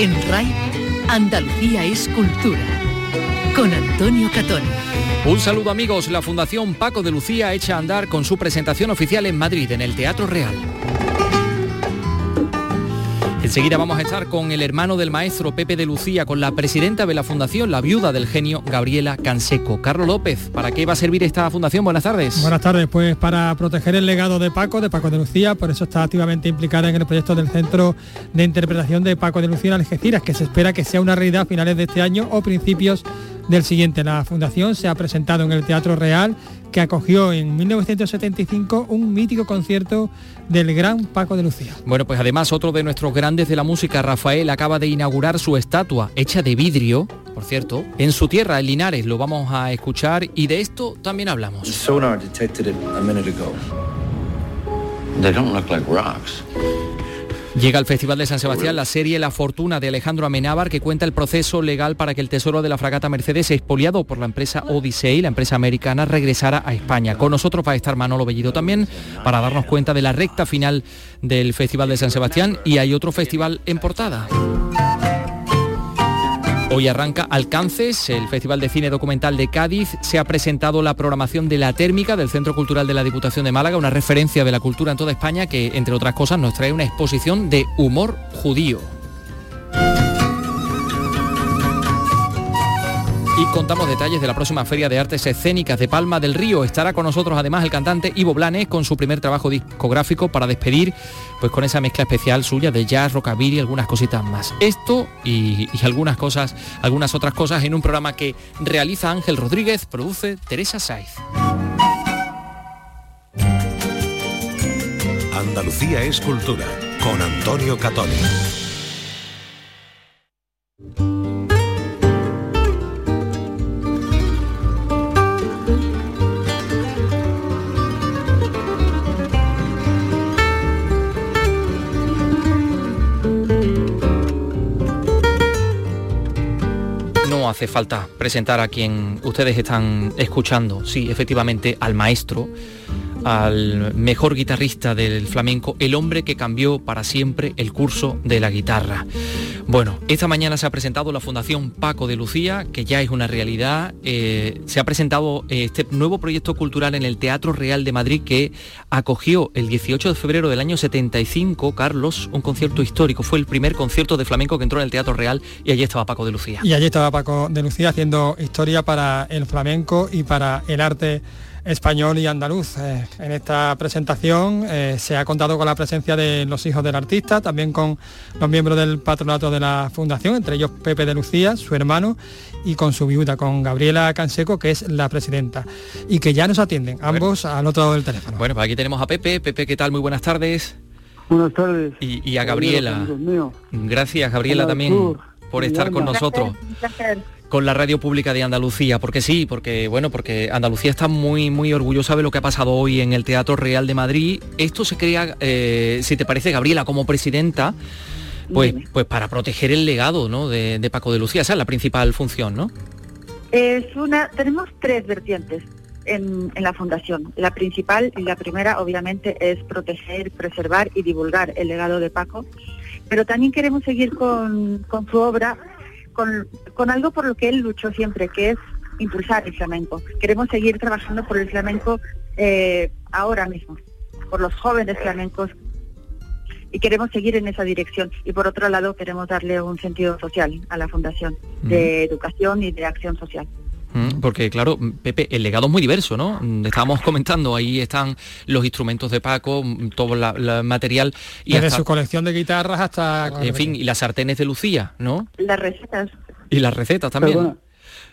En RAI, Andalucía es cultura. Con Antonio Catón. Un saludo amigos, la Fundación Paco de Lucía echa a andar con su presentación oficial en Madrid, en el Teatro Real. Enseguida vamos a estar con el hermano del maestro Pepe de Lucía, con la presidenta de la fundación, la viuda del genio Gabriela Canseco. Carlos López, ¿para qué va a servir esta fundación? Buenas tardes. Buenas tardes, pues para proteger el legado de Paco, de Paco de Lucía, por eso está activamente implicada en el proyecto del Centro de Interpretación de Paco de Lucía en Algeciras, que se espera que sea una realidad a finales de este año o principios del siguiente. La fundación se ha presentado en el Teatro Real que acogió en 1975 un mítico concierto del gran Paco de Lucía. Bueno, pues además otro de nuestros grandes de la música, Rafael, acaba de inaugurar su estatua hecha de vidrio, por cierto, en su tierra, en Linares. Lo vamos a escuchar y de esto también hablamos. Sonar detected it a minute ago. They don't look like rocks. Llega al Festival de San Sebastián la serie La Fortuna de Alejandro Amenábar que cuenta el proceso legal para que el tesoro de la fragata Mercedes, expoliado por la empresa Odyssey, la empresa americana, regresara a España. Con nosotros va a estar Manolo Bellido también para darnos cuenta de la recta final del Festival de San Sebastián y hay otro festival en portada. Hoy arranca Alcances, el Festival de Cine Documental de Cádiz. Se ha presentado la programación de La Térmica del Centro Cultural de la Diputación de Málaga, una referencia de la cultura en toda España que, entre otras cosas, nos trae una exposición de humor judío. Y contamos detalles de la próxima Feria de Artes Escénicas de Palma del Río. Estará con nosotros además el cantante Ivo Blanes con su primer trabajo discográfico para despedir, pues con esa mezcla especial suya de jazz, rockabilly y algunas cositas más. Esto y, algunas cosas, algunas otras cosas en un programa que realiza Ángel Rodríguez, produce Teresa Saiz. Andalucía es cultura con Antonio Catoni. Hace falta presentar a quien ustedes están escuchando, sí, efectivamente, al maestro, al mejor guitarrista del flamenco, el hombre que cambió para siempre el curso de la guitarra. Bueno, esta mañana se ha presentado la Fundación Paco de Lucía, que ya es una realidad. Eh, se ha presentado este nuevo proyecto cultural en el Teatro Real de Madrid que acogió el 18 de febrero del año 75, Carlos, un concierto histórico. Fue el primer concierto de flamenco que entró en el Teatro Real y allí estaba Paco de Lucía. Y allí estaba Paco de Lucía haciendo historia para el flamenco y para el arte español y andaluz. Eh, en esta presentación eh, se ha contado con la presencia de los hijos del artista, también con los miembros del patronato de la fundación, entre ellos Pepe de Lucía, su hermano, y con su viuda, con Gabriela Canseco, que es la presidenta, y que ya nos atienden, ambos al otro lado del teléfono. Bueno, pues aquí tenemos a Pepe. Pepe, ¿qué tal? Muy buenas tardes. Buenas tardes. Y, y a Gabriela. Gracias, Gabriela, también por estar con nosotros. Con la radio pública de Andalucía, porque sí, porque bueno, porque Andalucía está muy muy orgullosa de lo que ha pasado hoy en el Teatro Real de Madrid. Esto se crea, eh, si te parece, Gabriela, como presidenta, pues, pues para proteger el legado ¿no? de, de Paco de Lucía, esa es la principal función, ¿no? Es una, tenemos tres vertientes en, en la fundación. La principal y la primera, obviamente, es proteger, preservar y divulgar el legado de Paco, pero también queremos seguir con, con su obra, con, con algo por lo que él luchó siempre, que es impulsar el flamenco. Queremos seguir trabajando por el flamenco eh, ahora mismo, por los jóvenes flamencos y queremos seguir en esa dirección. Y por otro lado, queremos darle un sentido social a la fundación de educación y de acción social. Mm, Porque claro, Pepe, el legado es muy diverso, ¿no? Mm, Estábamos comentando, ahí están los instrumentos de Paco, mm, todo la- la material y Desde hasta- su colección de guitarras hasta... en fin, y las sartenes de Lucía, ¿no? Las recetas. Y las recetas también. Perdona,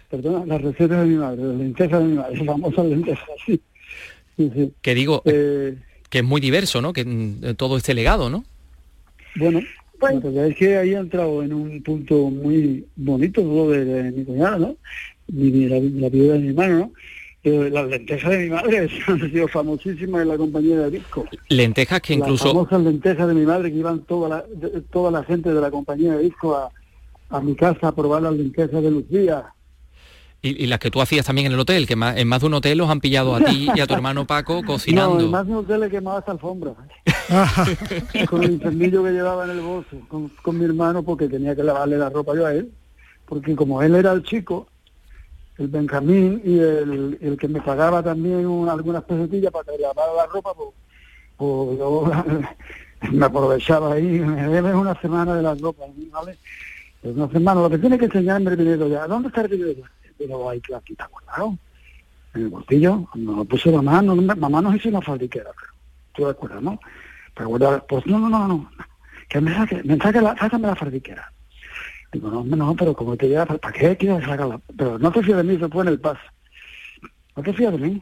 perdona, las recetas de mi madre, las lentejas de mi madre, las famosas lentejas, sí. Sí, sí. Que digo, Eh, que es muy diverso, ¿no? Que todo este legado, ¿no? bueno, Pues- la verdad es que ahí ha entrado en un punto muy bonito lo de, de mi cuñada, ¿no? Mi, mi- la, la viuda de mi hermano, ¿no? Pero las lentejas de mi madre han sido famosísimas en la compañía de disco. Lentejas que Las incluso famosas lentejas de mi madre que iban toda la, de- toda la gente de la compañía de disco a, a mi casa a probar las lentejas de Lucía. Y, las que tú hacías también en el hotel, que en más de un hotel los han pillado a ti y a tu hermano Paco cocinando. No, en más de un hotel he quemado esta alfombra. con el incendillo que llevaba en el bolso, con, mi hermano, porque tenía que lavarle la ropa yo a él. Porque como él era el chico, el Benjamín y el, que me pagaba también algunas pesetillas para que lavara la ropa, pues, pues yo me aprovechaba ahí, me debe una semana de la ropa, ¿vale? Pues una semana, lo que tiene que enseñarme el dinero ya, ¿dónde está el dinero? Pero hay que aquí está guardado, en el bolsillo, no lo puse mamá, no, mamá nos hizo una fabriquera, pero tú te acuerdas, ¿no? Para guardar, pues no, no, no, no, que me saque, me saque la, sácame la fabriquera. Digo, no, no, pero como te lleva, ¿para qué quieres sacarla? Pero no te fíes de mí, se fue en el paso. No te fíes de mí.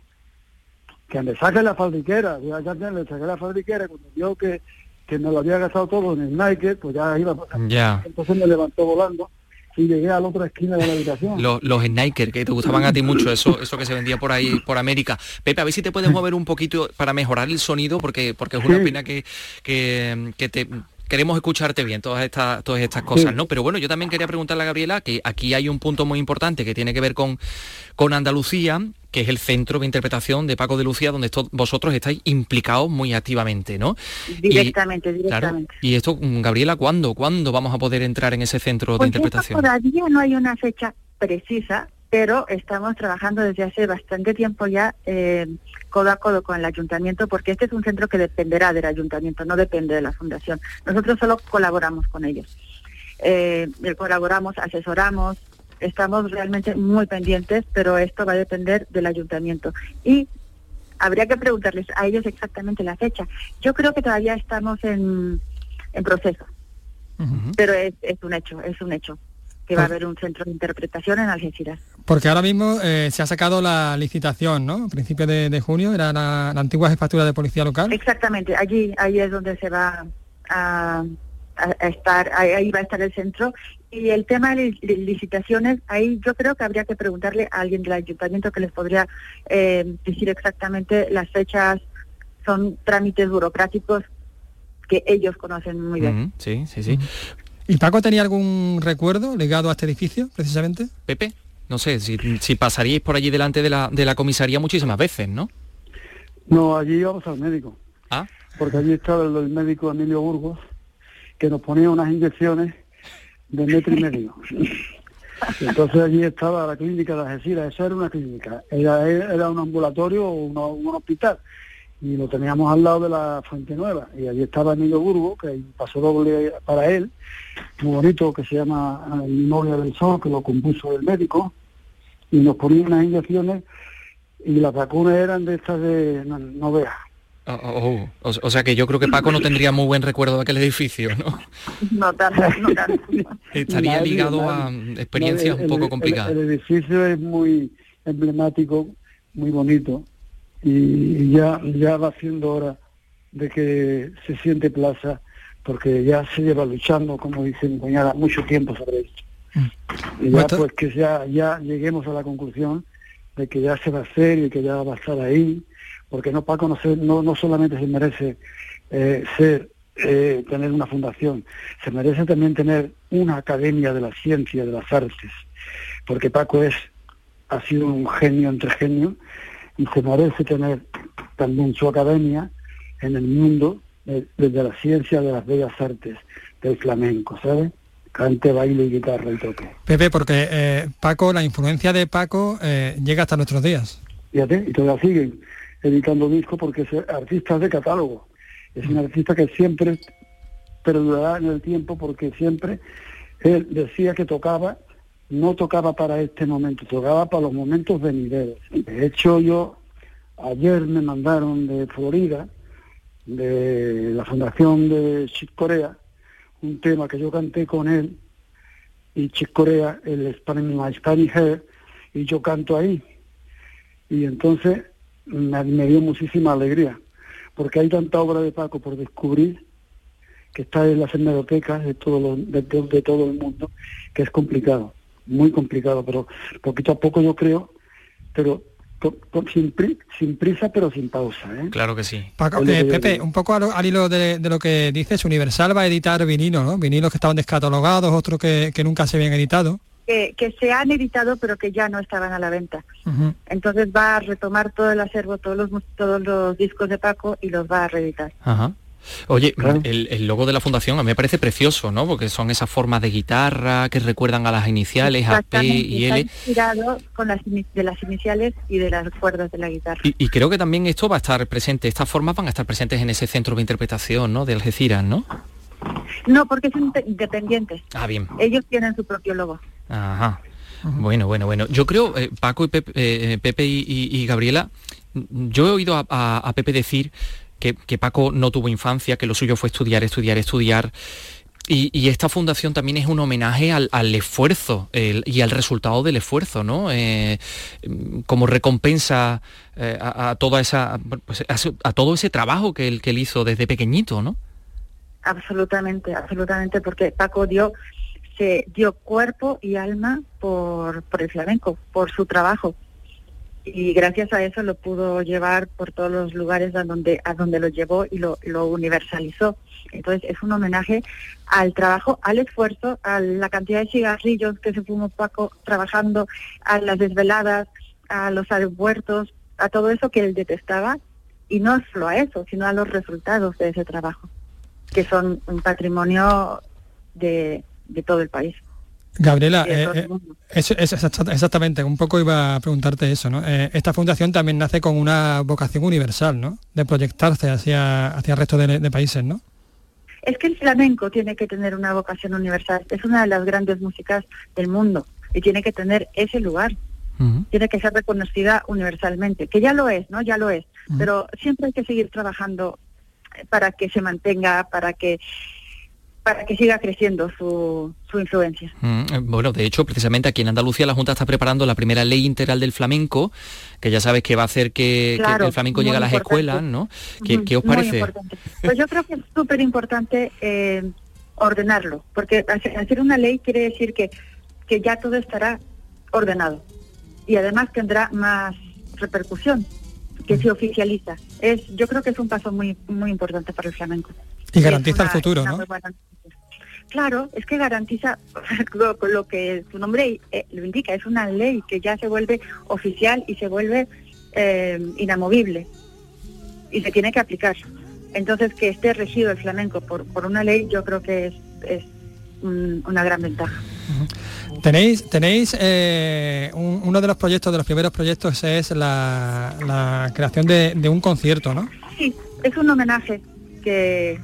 Que me saque la fabriquera. Ya, ya le saqué la cuando vio que, que me lo había gastado todo en el Nike, pues ya iba. Ya. Entonces me levantó volando y llegué a la otra esquina de la habitación. Los, los Nike, que te gustaban a ti mucho, eso, eso que se vendía por ahí, por América. Pepe, a ver si te puedes mover un poquito para mejorar el sonido, porque, porque es una pena que, que, que te queremos escucharte bien todas estas todas estas cosas, ¿no? Pero bueno, yo también quería preguntarle a Gabriela que aquí hay un punto muy importante que tiene que ver con, con Andalucía, que es el centro de interpretación de Paco de Lucía, donde vosotros estáis implicados muy activamente, ¿no? Directamente, directamente. y esto, mm, Gabriela, ¿cuándo? ¿Cuándo vamos a poder entrar en ese centro de pues interpretación? Todavía no hay una fecha precisa, pero estamos trabajando desde hace bastante tiempo ya eh, codo a codo con el ayuntamiento, porque este es un centro que dependerá del ayuntamiento, no depende de la fundación. Nosotros solo colaboramos con ellos. Eh, colaboramos, asesoramos, estamos realmente muy pendientes, pero esto va a depender del ayuntamiento. Y habría que preguntarles a ellos exactamente la fecha. Yo creo que todavía estamos en, proceso, pero es, es un hecho, es un hecho que va a haber un centro de interpretación en Algeciras. Porque ahora mismo eh, se ha sacado la licitación, ¿no? A principios de, junio, era la, antigua jefatura de policía local. Exactamente, allí, ahí es donde se va a, estar, ahí va a estar el centro. Y el tema de licitaciones, ahí yo creo que habría que preguntarle a alguien del ayuntamiento que les podría eh, decir exactamente las fechas, son trámites burocráticos que ellos conocen muy bien. sí, sí, sí. ¿Y Paco tenía algún recuerdo ligado a este edificio, precisamente? Pepe, no sé, si, pasaríais por allí delante de la, de la comisaría muchísimas veces, ¿no? No, allí íbamos al médico. Ah. Porque allí estaba el, médico Emilio Burgos, que nos ponía unas inyecciones de metro y medio. Entonces allí estaba la clínica de Algeciras, esa era una clínica, era, era un ambulatorio o un hospital y lo teníamos al lado de la Fuente Nueva y allí estaba Emilio Burgo, que pasó doble para él, muy bonito, que se llama Memoria del Sol, que lo compuso el médico, y nos ponía unas inyecciones y las vacunas eran de estas de no, veas. Oh, oh, oh. O, sea que yo creo que Paco no tendría muy buen recuerdo de aquel edificio, ¿no? No tanto, no tanto. Estaría ligado a experiencias un poco complicadas. el edificio es muy emblemático, muy bonito, y ya, ya va siendo hora de que se siente plaza, porque ya se lleva luchando, como dice mi cuñada, mucho tiempo sobre esto. Mm. Y ya pues que ya, ya lleguemos a la conclusión de que ya se va a hacer y que ya va a estar ahí, porque no Paco no, no, no solamente se merece eh, ser eh, tener una fundación, se merece también tener una academia de la ciencia, de las artes, porque Paco es ha sido un genio entre genios y se merece tener también su academia en el mundo desde la ciencia de las bellas artes del flamenco, ¿sabes? Cante, baile y guitarra y toque. Pepe, porque eh, Paco, la influencia de Paco eh, llega hasta nuestros días. Fíjate, y todavía siguen editando discos porque es artista de catálogo. Es un artista que siempre perdurará en el tiempo porque siempre él decía que tocaba no tocaba para este momento, tocaba para los momentos venideros. De hecho, yo ayer me mandaron de Florida, de la fundación de Chick Corea, un tema que yo canté con él y Chick Corea, el Spanish, Spanish y yo canto ahí. Y entonces me, dio muchísima alegría, porque hay tanta obra de Paco por descubrir que está en las hemerotecas de todo, de todo el mundo, que es complicado muy complicado, pero poquito a poco yo creo, pero sin, sin, prisa pero sin pausa. ¿eh? Claro que sí. Eh, Pepe, un poco al, hilo de, lo que dices, Universal va a editar vinilos, ¿no? Vinilos que estaban descatalogados, otros que, nunca se habían editado. que, se han editado pero que ya no estaban a la venta. Entonces va a retomar todo el acervo, todos los, todos los discos de Paco y los va a reeditar. Oye, el, logo de la fundación a mí me parece precioso, ¿no? Porque son esas formas de guitarra que recuerdan a las iniciales, a P y L. inspirado con las de las iniciales y de las cuerdas de la guitarra. Y, creo que también esto va a estar presente, estas formas van a estar presentes en ese centro de interpretación, ¿no? De Algeciras, ¿no? No, porque son independientes. Ah, bien. Ellos tienen su propio logo. Ajá. Bueno, bueno, bueno. Yo creo, eh, Paco y Pepe, eh, Pepe y, Gabriela, yo he oído a, Pepe decir que, Paco no tuvo infancia, que lo suyo fue estudiar, estudiar, estudiar. Y, esta fundación también es un homenaje al, esfuerzo y al resultado del esfuerzo, ¿no? Eh, como recompensa a, toda esa, pues, a, todo ese trabajo que él, que él hizo desde pequeñito, ¿no? Absolutamente, absolutamente, porque Paco dio se dio cuerpo y alma por, por el flamenco, por su trabajo. Y gracias a eso lo pudo llevar por todos los lugares a donde, a donde lo llevó y lo, lo universalizó. Entonces es un homenaje al trabajo, al esfuerzo, a la cantidad de cigarrillos que se fumó Paco trabajando, a las desveladas, a los aeropuertos, a todo eso que él detestaba, y no solo a eso, sino a los resultados de ese trabajo, que son un patrimonio de, de todo el país. Gabriela, eh, eh, es, exactamente, un poco iba a preguntarte eso, ¿no? Eh, esta fundación también nace con una vocación universal, ¿no? De proyectarse hacia, hacia el resto de, países, ¿no? Es que el flamenco tiene que tener una vocación universal, es una de las grandes músicas del mundo y tiene que tener ese lugar, tiene que ser reconocida universalmente, que ya lo es, ¿no? Ya lo es, pero siempre hay que seguir trabajando para que se mantenga, para que para que siga creciendo su, su influencia. Mm, eh, bueno, de hecho, precisamente aquí en Andalucía la Junta está preparando la primera ley integral del flamenco, que ya sabes que va a hacer que, el flamenco llegue a las escuelas, ¿no? ¿Qué, os parece? Pues yo creo que es súper importante eh, ordenarlo, porque hacer una ley quiere decir que, que ya todo estará ordenado y además tendrá más repercusión que se oficializa. Es, yo creo que es un paso muy muy importante para el flamenco. Y garantiza el futuro, ¿no? Claro, es que garantiza lo, lo que su nombre eh, lo indica, es una ley que ya se vuelve oficial y se vuelve eh, inamovible y se tiene que aplicar. Entonces, que esté regido el flamenco por, por una ley, yo creo que es, es una gran ventaja. Tenéis, tenéis eh, uno de los proyectos, de los primeros proyectos es la, la creación de, de, un concierto, ¿no? Sí, es un homenaje que,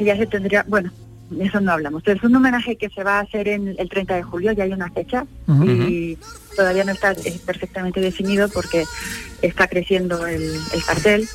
que ya se tendría, bueno, eso no hablamos, pero es un homenaje que se va a hacer en el 30 de julio, ya hay una fecha y todavía no está eh, perfectamente definido porque está creciendo el, cartel,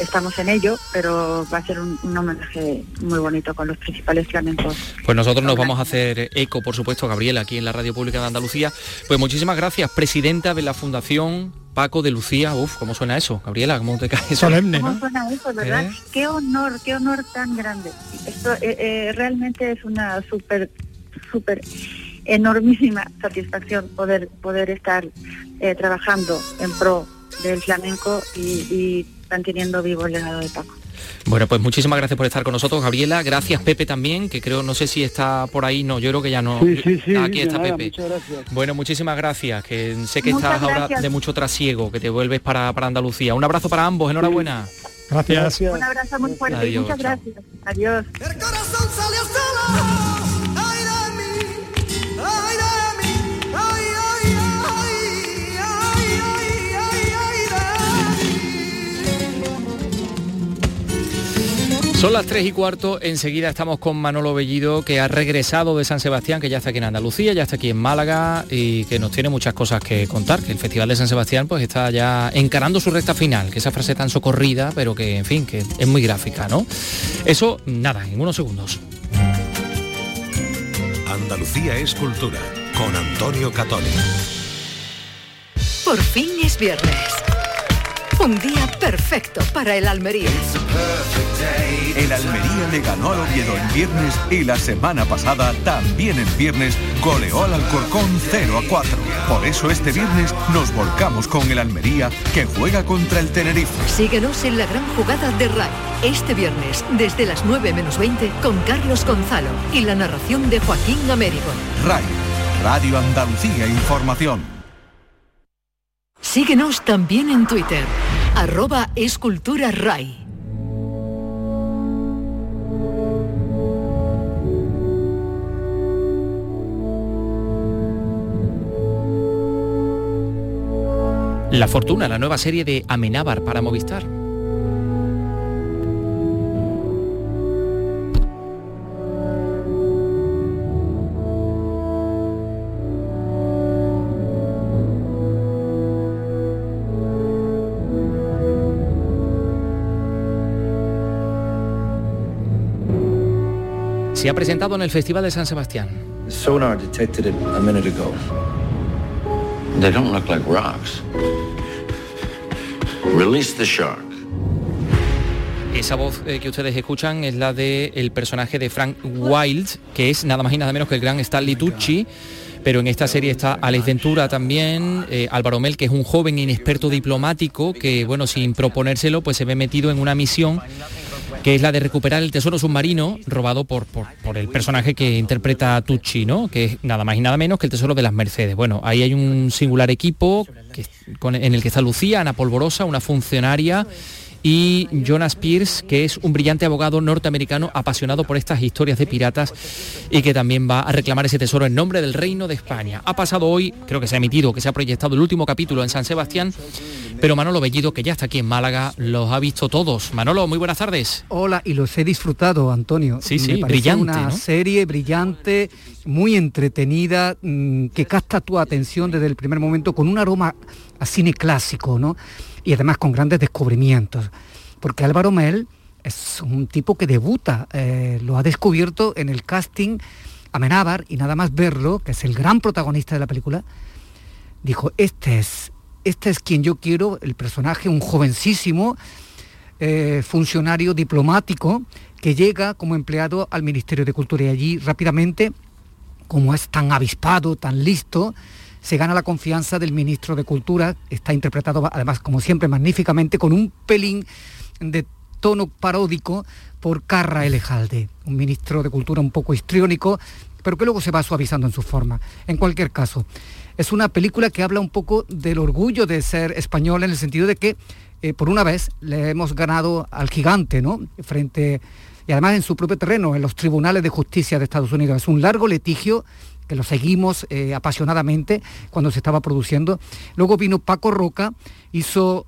estamos en ello, pero va a ser un, homenaje muy bonito con los principales flamencos. Pues nosotros nos vamos a hacer eco, por supuesto, Gabriela, aquí en la Radio Pública de Andalucía. Pues muchísimas gracias, presidenta de la Fundación Paco de Lucía, uf, ¿cómo suena eso? Gabriela, ¿cómo te cae Solemne, ¿Cómo suena eso, verdad? ¿Eh? Qué honor, qué honor tan grande. Esto eh, eh, realmente es una súper, súper enormísima satisfacción poder, poder estar trabajando en pro del flamenco y, y manteniendo vivo el legado de Paco. Bueno, pues muchísimas gracias por estar con nosotros, Gabriela. Gracias, Pepe, también, que creo, no sé si está por ahí, no, yo creo que ya no. Sí, sí, sí, Aquí está Pepe. Bueno, muchísimas gracias, que sé que estás ahora de mucho trasiego, que te vuelves para, para Andalucía. Un abrazo para ambos, enhorabuena. Gracias. Un abrazo muy fuerte. Muchas gracias. Adiós. Son las 3 y cuarto, enseguida estamos con Manolo Bellido, que ha regresado de San Sebastián, que ya está aquí en Andalucía, ya está aquí en Málaga y que nos tiene muchas cosas que contar, que el Festival de San Sebastián pues está ya encarando su recta final, que esa frase tan socorrida, pero que en fin, que es muy gráfica, ¿no? Eso, nada, en unos segundos. Andalucía es cultura, con Antonio Catoni. Por fin es viernes. Un día perfecto para el Almería. El Almería le ganó al Oviedo en viernes y la semana pasada, también en viernes, goleó al Alcorcón 0 a 4. Por eso este viernes nos volcamos con el Almería que juega contra el Tenerife. Síguenos en la gran jugada de RAI. Este viernes, desde las 9 menos 20, con Carlos Gonzalo y la narración de Joaquín Américo. RAI Radio Andalucía Información. Síguenos también en Twitter, arroba escultura RAI. La Fortuna, la nueva serie de Amenábar para Movistar. Se ha presentado en el Festival de San Sebastián. Sonar detected it a minute ago. They don't look like rocks. Release the shark. Esa voz eh, que ustedes escuchan es la del personaje de Frank Wilde, que es nada más y nada menos que el gran Stanley Tucci. Pero en esta serie está Alex Ventura también, eh, Álvaro Mel, que es un joven inexperto diplomático que, bueno, sin proponérselo, pues se ve metido en una misión que es la de recuperar el tesoro submarino robado por, por, el personaje que interpreta Tucci, ¿no? que es nada más y nada menos que el tesoro de las Mercedes. Bueno, ahí hay un singular equipo en el que está Lucía, Ana Polvorosa, una funcionaria y Jonas Pierce, que es un brillante abogado norteamericano apasionado por estas historias de piratas y que también va a reclamar ese tesoro en nombre del Reino de España. Ha pasado hoy, creo que se ha emitido, que se ha proyectado el último capítulo en San Sebastián, pero Manolo Bellido, que ya está aquí en Málaga, los ha visto todos. Manolo, muy buenas tardes. Hola, y los he disfrutado, Antonio. Sí, sí, brillante. Una serie brillante, muy entretenida, mm, que capta tu atención desde el primer momento con un aroma a cine clásico, ¿no? Y además con grandes descubrimientos. Porque Álvaro Mel es un tipo que debuta, eh, lo ha descubierto en el casting Amenábar y nada más verlo, que es el gran protagonista de la película, dijo, este es, este es quien yo quiero, el personaje, un jovencísimo eh, funcionario diplomático que llega como empleado al Ministerio de Cultura y allí rápidamente, como es tan avispado, tan listo, se gana la confianza del ministro de Cultura, está interpretado además como siempre magníficamente con un pelín de tono paródico por Carra Elejalde, un ministro de Cultura un poco histriónico, pero que luego se va suavizando en su forma. En cualquier caso, es una película que habla un poco del orgullo de ser español en el sentido de que eh, por una vez le hemos ganado al gigante, ¿no? Frente y además en su propio terreno, en los tribunales de justicia de Estados Unidos. Es un largo litigio que lo seguimos eh, apasionadamente cuando se estaba produciendo. Luego vino Paco Roca, hizo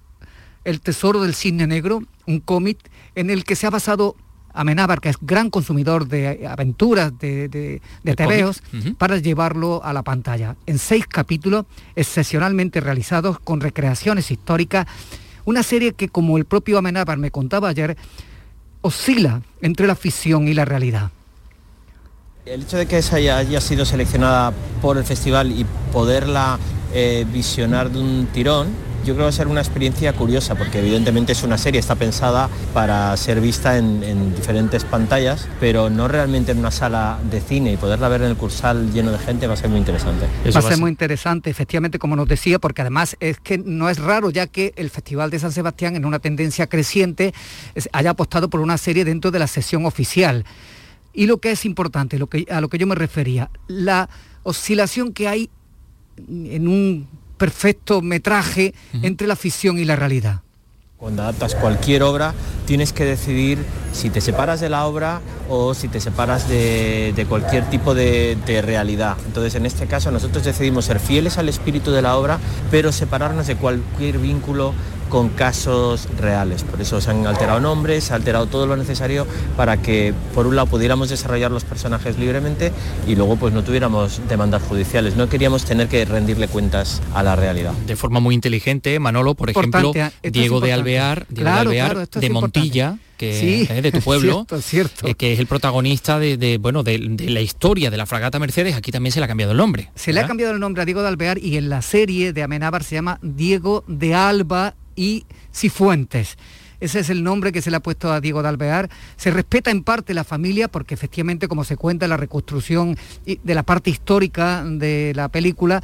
El Tesoro del Cisne Negro, un cómic en el que se ha basado Amenábar, que es gran consumidor de aventuras, de, de, tebeos, para llevarlo a la pantalla. En seis capítulos excepcionalmente realizados con recreaciones históricas, una serie que, como el propio Amenábar me contaba ayer, oscila entre la ficción y la realidad. El hecho de que esa haya, sido seleccionada por el festival y poderla eh, visionar de un tirón, yo creo que va a ser una experiencia curiosa porque evidentemente es una serie, está pensada para ser vista en, diferentes pantallas, pero no realmente en una sala de cine y poderla ver en el cursal lleno de gente va a ser muy interesante. va, a ser muy interesante, efectivamente, como nos decía, porque además es que no es raro ya que el Festival de San Sebastián en una tendencia creciente haya apostado por una serie dentro de la sesión oficial. Y lo que es importante, lo que, a lo que yo me refería, la oscilación que hay en un perfecto metraje entre la ficción y la realidad. Cuando adaptas cualquier obra, tienes que decidir si te separas de la obra o si te separas de, cualquier tipo de, de, realidad. Entonces, en este caso, nosotros decidimos ser fieles al espíritu de la obra, pero separarnos de cualquier vínculo con casos reales. Por eso se han alterado nombres, se ha alterado todo lo necesario para que, por un lado, pudiéramos desarrollar los personajes libremente y luego pues no tuviéramos demandas judiciales. No queríamos tener que rendirle cuentas a la realidad. De forma muy inteligente, Manolo, por ejemplo, Diego de Alvear, Diego de, Alvear, de Montilla que es de tu pueblo, cierto, eh, que es el protagonista de, bueno de, la historia de la fragata Mercedes, aquí también se le ha cambiado el nombre. Se le ha cambiado el nombre a Diego de Alvear y en la serie de Amenábar se llama Diego de Alba y Cifuentes. Ese es el nombre que se le ha puesto a Diego de Alvear. Se respeta en parte la familia porque efectivamente, como se cuenta en la reconstrucción de la parte histórica de la película,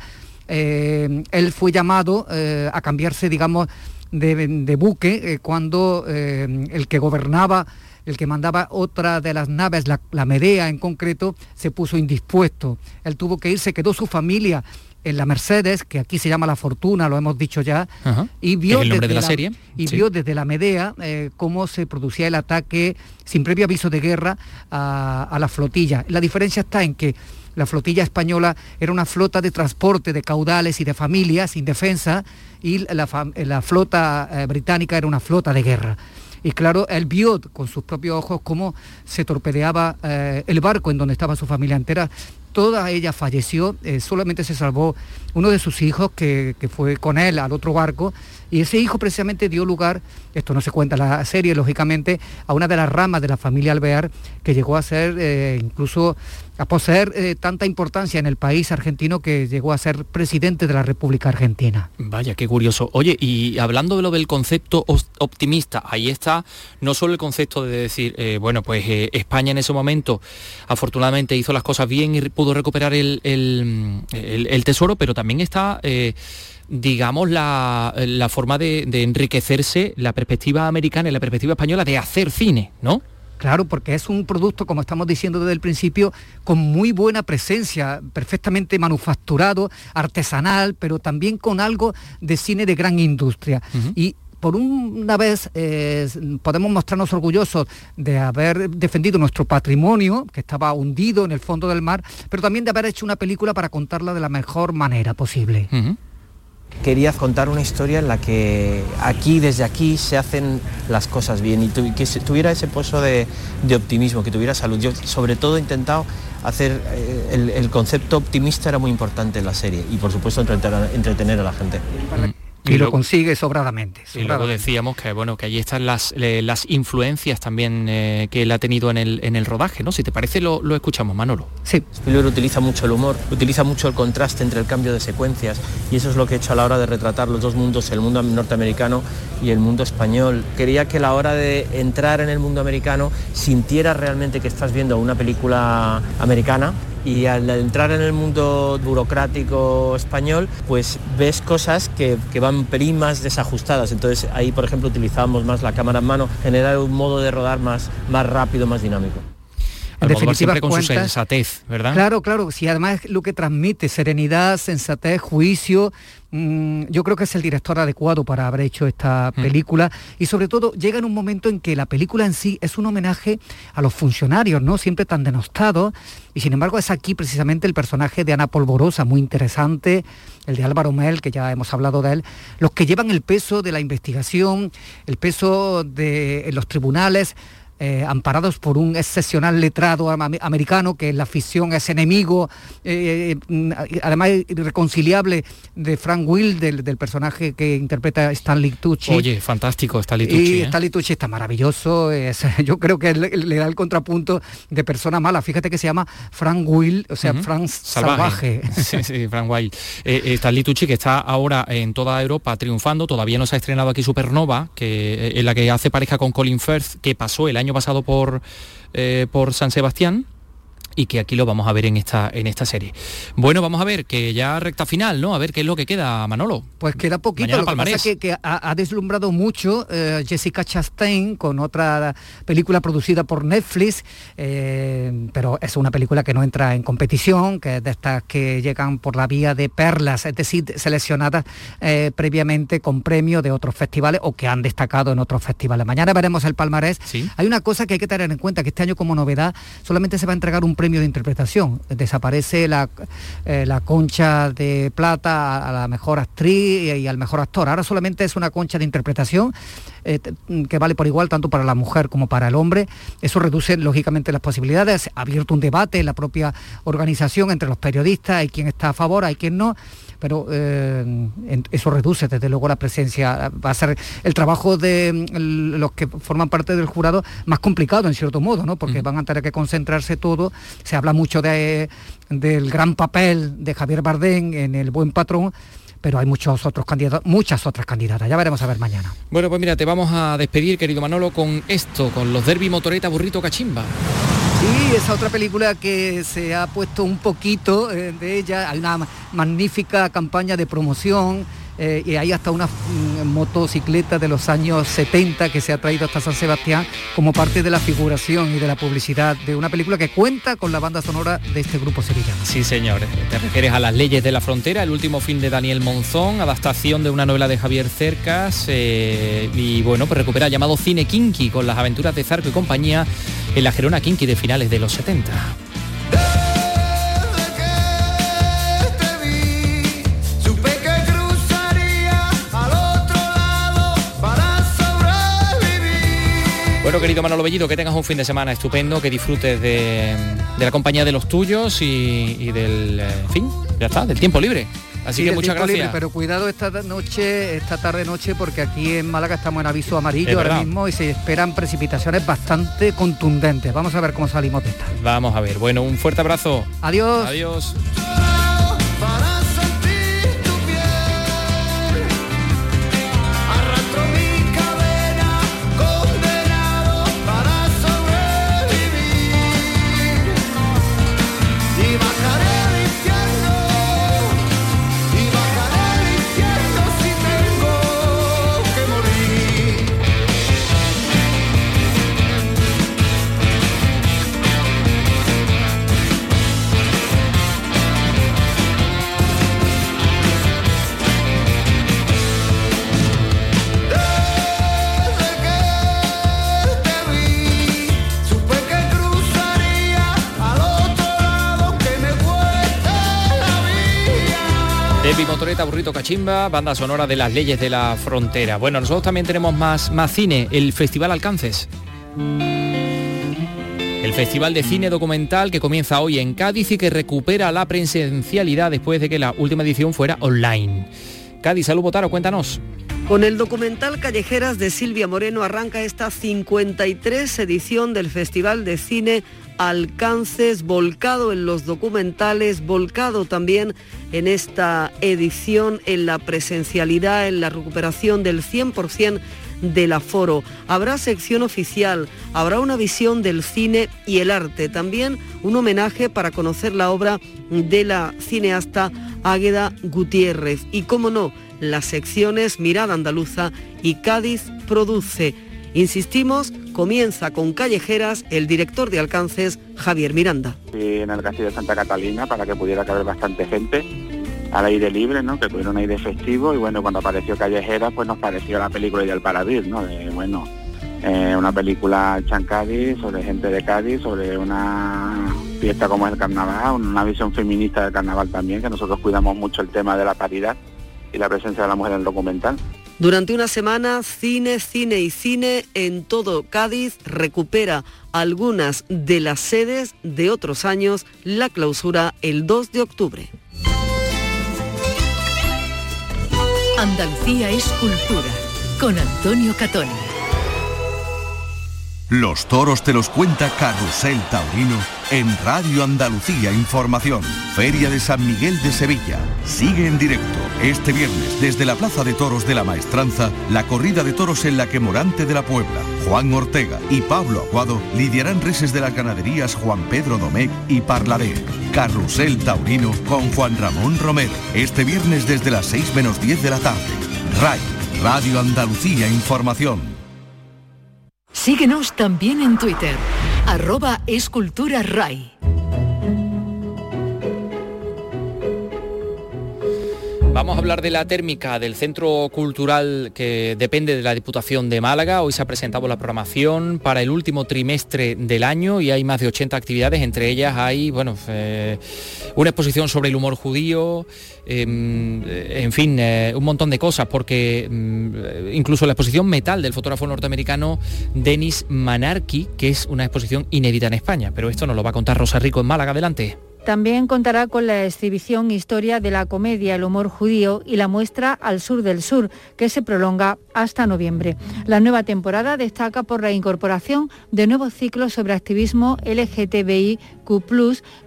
eh, él fue llamado eh, a cambiarse, digamos, de, buque eh, cuando el que gobernaba el que mandaba otra de las naves, la, la Medea en concreto, se puso indispuesto. Él tuvo que irse, quedó su familia en la Mercedes, que aquí se llama La Fortuna, lo hemos dicho ya, y vio, desde de la serie, y sí. vio desde la Medea eh, cómo se producía el ataque sin previo aviso de guerra a, a la flotilla. La diferencia está en que la flotilla española era una flota de transporte de caudales y de familias sin defensa y la, la flota eh, británica era una flota de guerra. Y claro, él vio con sus propios ojos cómo se torpedeaba eh, el barco en donde estaba su familia entera. Toda ella falleció, eh, solamente se salvó uno de sus hijos que, fue con él al otro barco y ese hijo precisamente dio lugar, esto no se cuenta en la serie, lógicamente, a una de las ramas de la familia Alvear que llegó a ser eh, incluso a poseer eh, tanta importancia en el país argentino que llegó a ser presidente de la República Argentina. Vaya, qué curioso. Oye, y hablando de lo del concepto optimista, ahí está no solo el concepto de decir, eh, bueno, pues eh, España en ese momento afortunadamente hizo las cosas bien y pudo recuperar el, el- tesoro, pero también está... digamos, la, la forma de, de enriquecerse la perspectiva americana y la perspectiva española de hacer cine, ¿no? Claro, porque es un producto, como estamos diciendo desde el principio, con muy buena presencia, perfectamente manufacturado, artesanal, pero también con algo de cine de gran industria. Y por una vez eh, podemos mostrarnos orgullosos de haber defendido nuestro patrimonio, que estaba hundido en el fondo del mar, pero también de haber hecho una película para contarla de la mejor manera posible. Quería contar una historia en la que aquí, desde aquí, se hacen las cosas bien y, tu- que tuviera ese pozo de, optimismo, que tuviera salud. Yo sobre todo he intentado hacer, eh, el, concepto optimista era muy importante en la serie y por supuesto entretener, entretener a la gente. Y, lo consigue sobradamente. Y luego sobradamente. decíamos que bueno que allí están las, eh, las influencias también eh, que él ha tenido en el, en el rodaje, ¿no? Si te parece lo, lo escuchamos, Manolo. Sí. Spielberg utiliza mucho el humor, utiliza mucho el contraste entre el cambio de secuencias y eso es lo que he hecho a la hora de retratar los dos mundos, el mundo norteamericano y el mundo español. Quería que a la hora de entrar en el mundo americano sintiera realmente que estás viendo una película americana y al entrar en el mundo burocrático español, pues ves cosas que, que van más desajustadas. Entonces ahí, por ejemplo, utilizábamos más la cámara en mano, generar un modo de rodar más, más rápido, más dinámico. En definitiva, siempre con su sensatez, ¿verdad? Claro, claro, si además lo que transmite serenidad, sensatez, juicio, yo creo que es el director adecuado para haber hecho esta Mm. película y sobre todo llega en un momento en que la película en sí es un homenaje a los funcionarios, ¿no? Siempre tan denostados y sin embargo es aquí precisamente el personaje de Ana Polvorosa, muy interesante, el de Álvaro Mel, que ya hemos hablado de él, los que llevan el peso de la investigación, el peso de en los tribunales, eh, amparados por un excepcional letrado am- americano que la ficción es enemigo, eh, mm, además irreconciliable de Frank Will, del, del personaje que interpreta Stanley Tucci. Oye, fantástico está y Litucci, ¿eh? Stanley Tucci está maravilloso, es- yo creo que le, le da el contrapunto de persona mala. Fíjate que se llama Frank Will, o sea, Ujú. Frank Salvaje. sí, sí, Frank. Eh, eh, está Litucci, que está ahora en toda Europa triunfando. Todavía no se ha estrenado aquí Supernova, que, eh, en la que hace pareja con Colin Firth, que pasó el año pasado por, eh, por San Sebastián y que aquí lo vamos a ver en esta, en esta serie. Bueno, vamos a ver, que ya recta final, ¿no? A ver qué es lo que queda, Manolo. Pues queda poquito, Mañana lo que pasa palmarés. que, que ha, ha deslumbrado mucho eh, Jessica Chastain con otra película producida por Netflix, eh, pero es una película que no entra en competición, que es de estas que llegan por la vía de perlas, es decir, seleccionadas eh, previamente con premio de otros festivales o que han destacado en otros festivales. Mañana veremos el palmarés. Hay una cosa que hay que tener en cuenta, que este año como novedad solamente se va a entregar un premio de interpretación. Desaparece la, eh, la concha de plata a, la mejor actriz y, al mejor actor. Ahora solamente es una concha de interpretación eh, t- que vale por igual tanto para la mujer como para el hombre. Eso reduce lógicamente las posibilidades. Ha abierto un debate en la propia organización entre los periodistas, hay quien está a favor, hay quien no pero eh, eso reduce desde luego la presencia, va a ser el trabajo de los que forman parte del jurado más complicado en cierto modo, ¿no? porque van a tener que concentrarse todo, se habla mucho de, del gran papel de Javier Bardem en El Buen Patrón, pero hay muchos otros candidatos, muchas otras candidatas, ya veremos a ver mañana. Bueno, pues mira, te vamos a despedir, querido Manolo, con esto, con los derby motoreta burrito cachimba. Sí, esa otra película que se ha puesto un poquito eh, de ella, hay una ma- magnífica campaña de promoción eh, y hay hasta una mm, motocicleta de los años 70 que se ha traído hasta San Sebastián como parte de la figuración y de la publicidad de una película que cuenta con la banda sonora de este grupo sevillano. Sí, señor. Te refieres a Las leyes de la frontera, el último film de Daniel Monzón, adaptación de una novela de Javier Cercas eh, y bueno, pues recupera el llamado cine kinky con las aventuras de Zarco y compañía en la Gerona kinky de finales de los 70. Bueno, querido Manolo Bellido, que tengas un fin de semana estupendo, que disfrutes de, la compañía de los tuyos y, del, eh, fin, ya está, del tiempo libre. Así que muchas gracias. pero cuidado esta noche, esta tarde noche, porque aquí en Málaga estamos en aviso amarillo ahora mismo y se esperan precipitaciones bastante contundentes. Vamos a ver cómo salimos de esta. Vamos a ver. Bueno, un fuerte abrazo. Adiós. Adiós. Motoreta, Burrito Cachimba, banda sonora de las leyes de la frontera. Bueno, nosotros también tenemos más, más cine, el Festival Alcances. El Festival de Cine Documental que comienza hoy en Cádiz y que recupera la presencialidad después de que la última edición fuera online. Cádiz, salud Botaro, cuéntanos. Con el documental Callejeras de Silvia Moreno arranca esta 53 edición del Festival de Cine alcances, volcado en los documentales, volcado también en esta edición, en la presencialidad, en la recuperación del 100% del aforo. Habrá sección oficial, habrá una visión del cine y el arte, también un homenaje para conocer la obra de la cineasta Águeda Gutiérrez y, como no, las secciones Mirada Andaluza y Cádiz Produce. Insistimos, comienza con callejeras el director de alcances, Javier Miranda. En el castillo de Santa Catalina para que pudiera caber bastante gente al aire libre, ¿no? que tuviera un aire festivo y bueno, cuando apareció Callejeras pues nos pareció la película ideal para ver, ¿no? De, bueno, eh, una película Cádiz, sobre gente de Cádiz, sobre una fiesta como es el carnaval, una visión feminista del carnaval también, que nosotros cuidamos mucho el tema de la paridad y la presencia de la mujer en el documental. Durante una semana, cine, cine y cine en todo Cádiz recupera algunas de las sedes de otros años, la clausura el 2 de octubre. Andalucía es cultura, con Antonio Catoni. Los toros te los cuenta Carrusel Taurino en Radio Andalucía Información. Feria de San Miguel de Sevilla. Sigue en directo este viernes desde la Plaza de Toros de la Maestranza la corrida de toros en la que Morante de la Puebla, Juan Ortega y Pablo Aguado lidiarán reses de las ganaderías Juan Pedro Domecq y Parlaré. Carrusel Taurino con Juan Ramón Romero. Este viernes desde las 6 menos 10 de la tarde. RAI, Radio Andalucía Información. Síguenos también en Twitter, arroba escultura RAI. Vamos a hablar de la térmica del Centro Cultural que depende de la Diputación de Málaga. Hoy se ha presentado la programación para el último trimestre del año y hay más de 80 actividades. Entre ellas hay, bueno, eh, una exposición sobre el humor judío, em, en fin, eh, un montón de cosas, porque mm, incluso la exposición Metal del fotógrafo norteamericano Denis Manarki, que es una exposición inédita en España. Pero esto nos lo va a contar Rosa Rico en Málaga. Adelante. También contará con la exhibición Historia de la comedia, el humor judío y la muestra Al Sur del Sur, que se prolonga hasta noviembre. La nueva temporada destaca por la incorporación de nuevos ciclos sobre activismo LGTBIQ,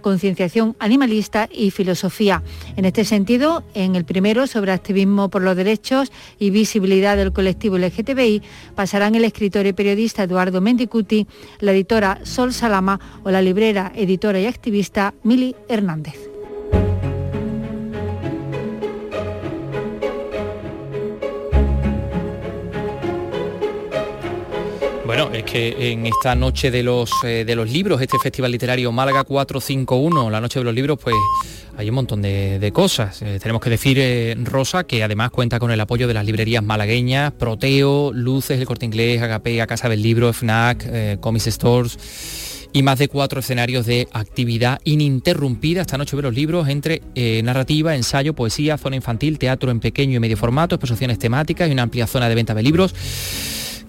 concienciación animalista y filosofía. En este sentido, en el primero sobre activismo por los derechos y visibilidad del colectivo LGTBI, pasarán el escritor y periodista Eduardo Mendicuti, la editora Sol Salama o la librera, editora y activista Mili Hernández. Es que en esta noche de los, eh, de los libros, este Festival Literario Málaga 451, la noche de los libros, pues hay un montón de, cosas. Eh, tenemos que decir, eh, Rosa, que además cuenta con el apoyo de las librerías malagueñas, Proteo, Luces, El Corte Inglés, Agapea, Casa del Libro, FNAC, Comics Stores y más de cuatro escenarios de actividad ininterrumpida esta noche de los libros entre narrativa, ensayo, poesía, zona infantil, teatro en pequeño y medio formato, exposiciones temáticas y una amplia zona de venta de libros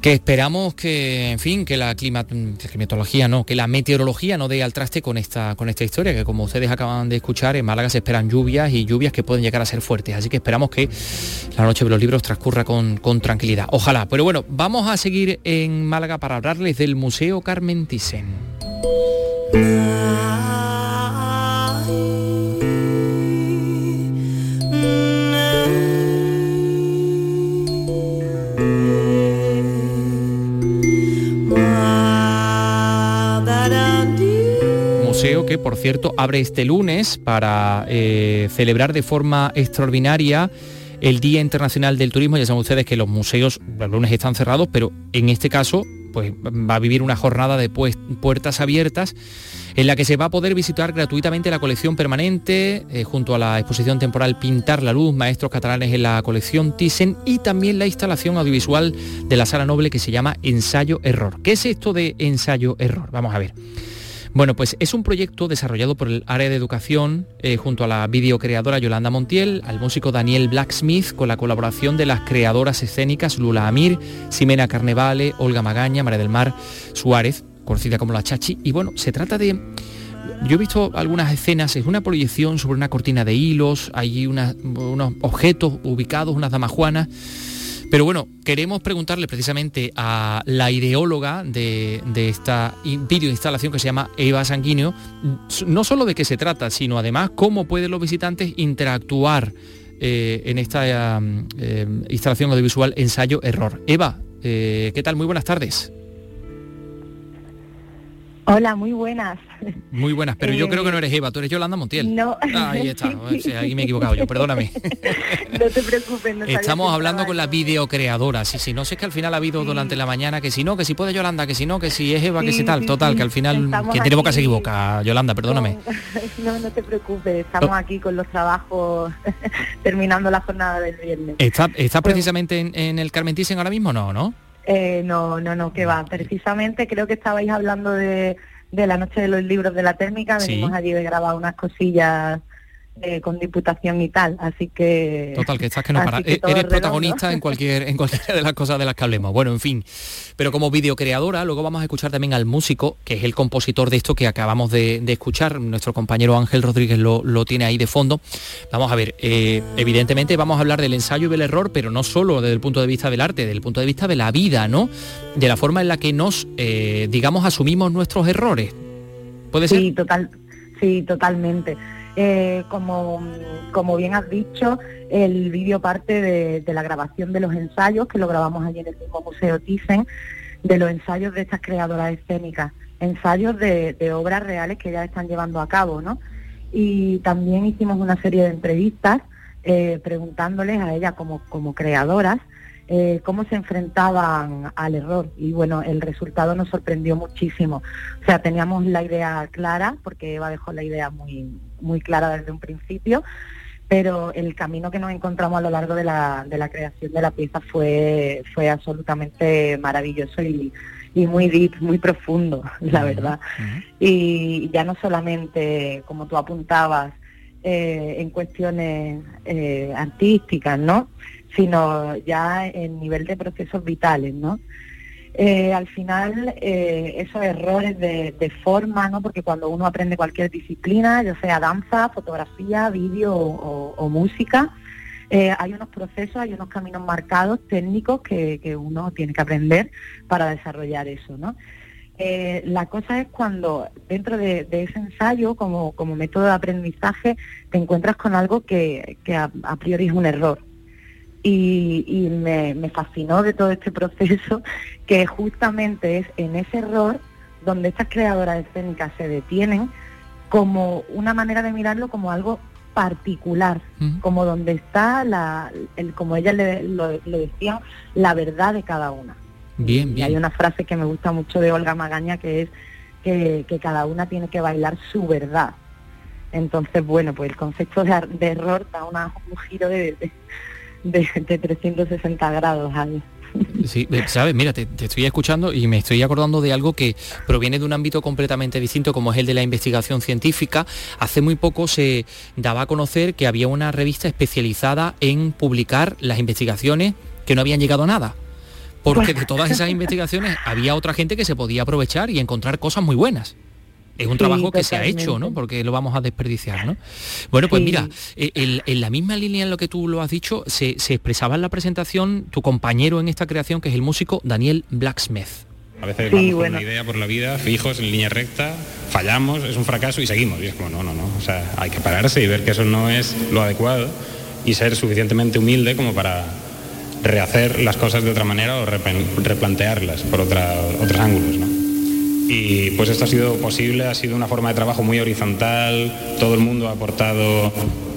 que esperamos que, en fin, que la, climatología, no, que la meteorología no dé al traste con esta, con esta historia, que como ustedes acaban de escuchar, en Málaga se esperan lluvias y lluvias que pueden llegar a ser fuertes. Así que esperamos que la noche de los libros transcurra con, con tranquilidad. Ojalá. Pero bueno, vamos a seguir en Málaga para hablarles del Museo Carmen Thyssen. Que, por cierto, abre este lunes para eh, celebrar de forma extraordinaria el Día Internacional del Turismo. Ya saben ustedes que los museos los lunes están cerrados, pero en este caso pues, va a vivir una jornada de puertas abiertas en la que se va a poder visitar gratuitamente la colección permanente, eh, junto a la exposición temporal Pintar la Luz, Maestros Catalanes en la colección Thyssen y también la instalación audiovisual de la Sala Noble que se llama Ensayo Error. ¿Qué es esto de Ensayo Error? Vamos a ver. Bueno, pues es un proyecto desarrollado por el área de educación eh, junto a la videocreadora Yolanda Montiel, al músico Daniel Blacksmith, con la colaboración de las creadoras escénicas Lula Amir, Simena Carnevale, Olga Magaña, María del Mar Suárez, conocida como la Chachi. Y bueno, se trata de yo he visto algunas escenas, es una proyección sobre una cortina de hilos, hay unos objetos ubicados, unas damajuanas, pero bueno, queremos preguntarle precisamente a la ideóloga de, esta videoinstalación que se llama Eva Sanguíneo, no solo de qué se trata, sino además cómo pueden los visitantes interactuar eh, en esta eh, instalación audiovisual ensayo error. Eva, eh, ¿qué tal? Muy buenas tardes. Hola, muy buenas. Muy buenas, pero yo creo que no eres Eva, tú eres Yolanda Montiel. No. ahí está, ahí me he equivocado yo, perdóname. no te preocupes. No Estamos hablando con la videocreadora, sí, sí, no sé que al final ha habido durante la mañana que si no, que si puede Yolanda, que si no, que si es Eva, que si tal, total, que al final, que tiene boca se equivoca, Yolanda, perdóname. No, no te preocupes, estamos oh. aquí con los trabajos terminando la jornada del viernes. ¿Estás está precisamente en, en, el Carmen Thyssen ahora mismo? No, ¿no? Eh, no, no, no, que va. Precisamente creo que estabais hablando de, de la noche de los libros de la térmica. Venimos allí de grabar unas cosillas eh, con diputación y tal, así que... Total, que estás que no para. E-, eres protagonista en cualquier en cualquiera de las cosas de las que hablemos. Bueno, en fin. Pero como videocreadora, luego vamos a escuchar también al músico, que es el compositor de esto que acabamos de, escuchar. Nuestro compañero Ángel Rodríguez lo, tiene ahí de fondo. Vamos a ver, eh, evidentemente vamos a hablar del ensayo y del error, pero no solo desde el punto de vista del arte, desde el punto de vista de la vida, ¿no? De la forma en la que nos, eh, digamos, asumimos nuestros errores. ¿Puede ser? Sí, total, sí, totalmente. Eh, como, como bien has dicho, el vídeo parte de, la grabación de los ensayos, que lo grabamos allí en el mismo Museo Thyssen, de los ensayos de estas creadoras escénicas, ensayos de, obras reales que ya están llevando a cabo, ¿no? Y también hicimos una serie de entrevistas eh, preguntándoles a ellas como, como creadoras eh, cómo se enfrentaban al error y bueno, el resultado nos sorprendió muchísimo. O sea, teníamos la idea clara, porque Eva dejó la idea muy, muy clara desde un principio, pero el camino que nos encontramos a lo largo de la, de la creación de la pieza fue, fue absolutamente maravilloso y, muy deep, muy profundo, la verdad. Y ya no solamente, como tú apuntabas, eh, en cuestiones eh, artísticas, ¿no? sino ya en nivel de procesos vitales, ¿no? Eh, al final, eh, esos errores de, forma, ¿no? Porque cuando uno aprende cualquier disciplina, ya sea danza, fotografía, vídeo o, música, eh, hay unos procesos, hay unos caminos marcados, técnicos que, uno tiene que aprender para desarrollar eso, ¿no? la cosa es cuando dentro de, ese ensayo, como, método de aprendizaje, te encuentras con algo que, a priori es un error, y, me, fascinó de todo este proceso que justamente es en ese error donde estas creadoras escénicas se detienen como una manera de mirarlo como algo particular, como donde está la, el, como ellas le, lo, decían, la verdad de cada una. Bien, Y hay una frase que me gusta mucho de Olga Magaña que es que, cada una tiene que bailar su verdad. Entonces, bueno, pues el concepto de, error da un giro de, de, de 360 grados ahí. Sí, sabes, mira, te, estoy escuchando y me estoy acordando de algo que proviene de un ámbito completamente distinto como es el de la investigación científica. Hace muy poco se daba a conocer que había una revista especializada en publicar las investigaciones que no habían llegado a nada. Porque de todas esas investigaciones había otra gente que se podía aprovechar y encontrar cosas muy buenas es un trabajo que se ha hecho, ¿no? Porque lo vamos a desperdiciar, ¿no? Bueno, pues mira, eh, en la misma línea en lo que tú lo has dicho, se, expresaba en la presentación tu compañero en esta creación, que es el músico Daniel Blacksmith. A veces vamos con una idea por la vida, fijos, en línea recta, fallamos, es un fracaso y seguimos. Y es como, no, no, no. O sea, hay que pararse y ver que eso no es lo adecuado y ser suficientemente humilde como para rehacer las cosas de otra manera o replantearlas por otra, otros ángulos, ¿no? Y pues esto ha sido posible, ha sido una forma de trabajo muy horizontal, todo el mundo ha aportado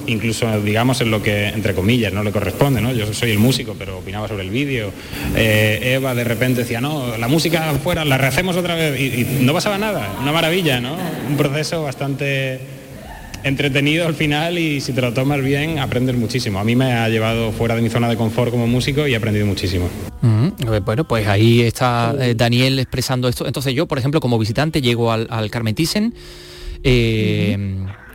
incluso digamos en lo que entre comillas no le corresponde, ¿no? Yo soy el músico, pero opinaba sobre el vídeo. Eh, Eva de repente decía, no, la música fuera, la rehacemos otra vez y, y no pasaba nada, una maravilla, ¿no? Un proceso bastante entretenido al final y si te lo tomas bien aprendes muchísimo. A mí me ha llevado fuera de mi zona de confort como músico y he aprendido muchísimo. Bueno, pues ahí está eh, Daniel expresando esto. Entonces yo, por ejemplo, como visitante llego al, al Carmen Thyssen, eh,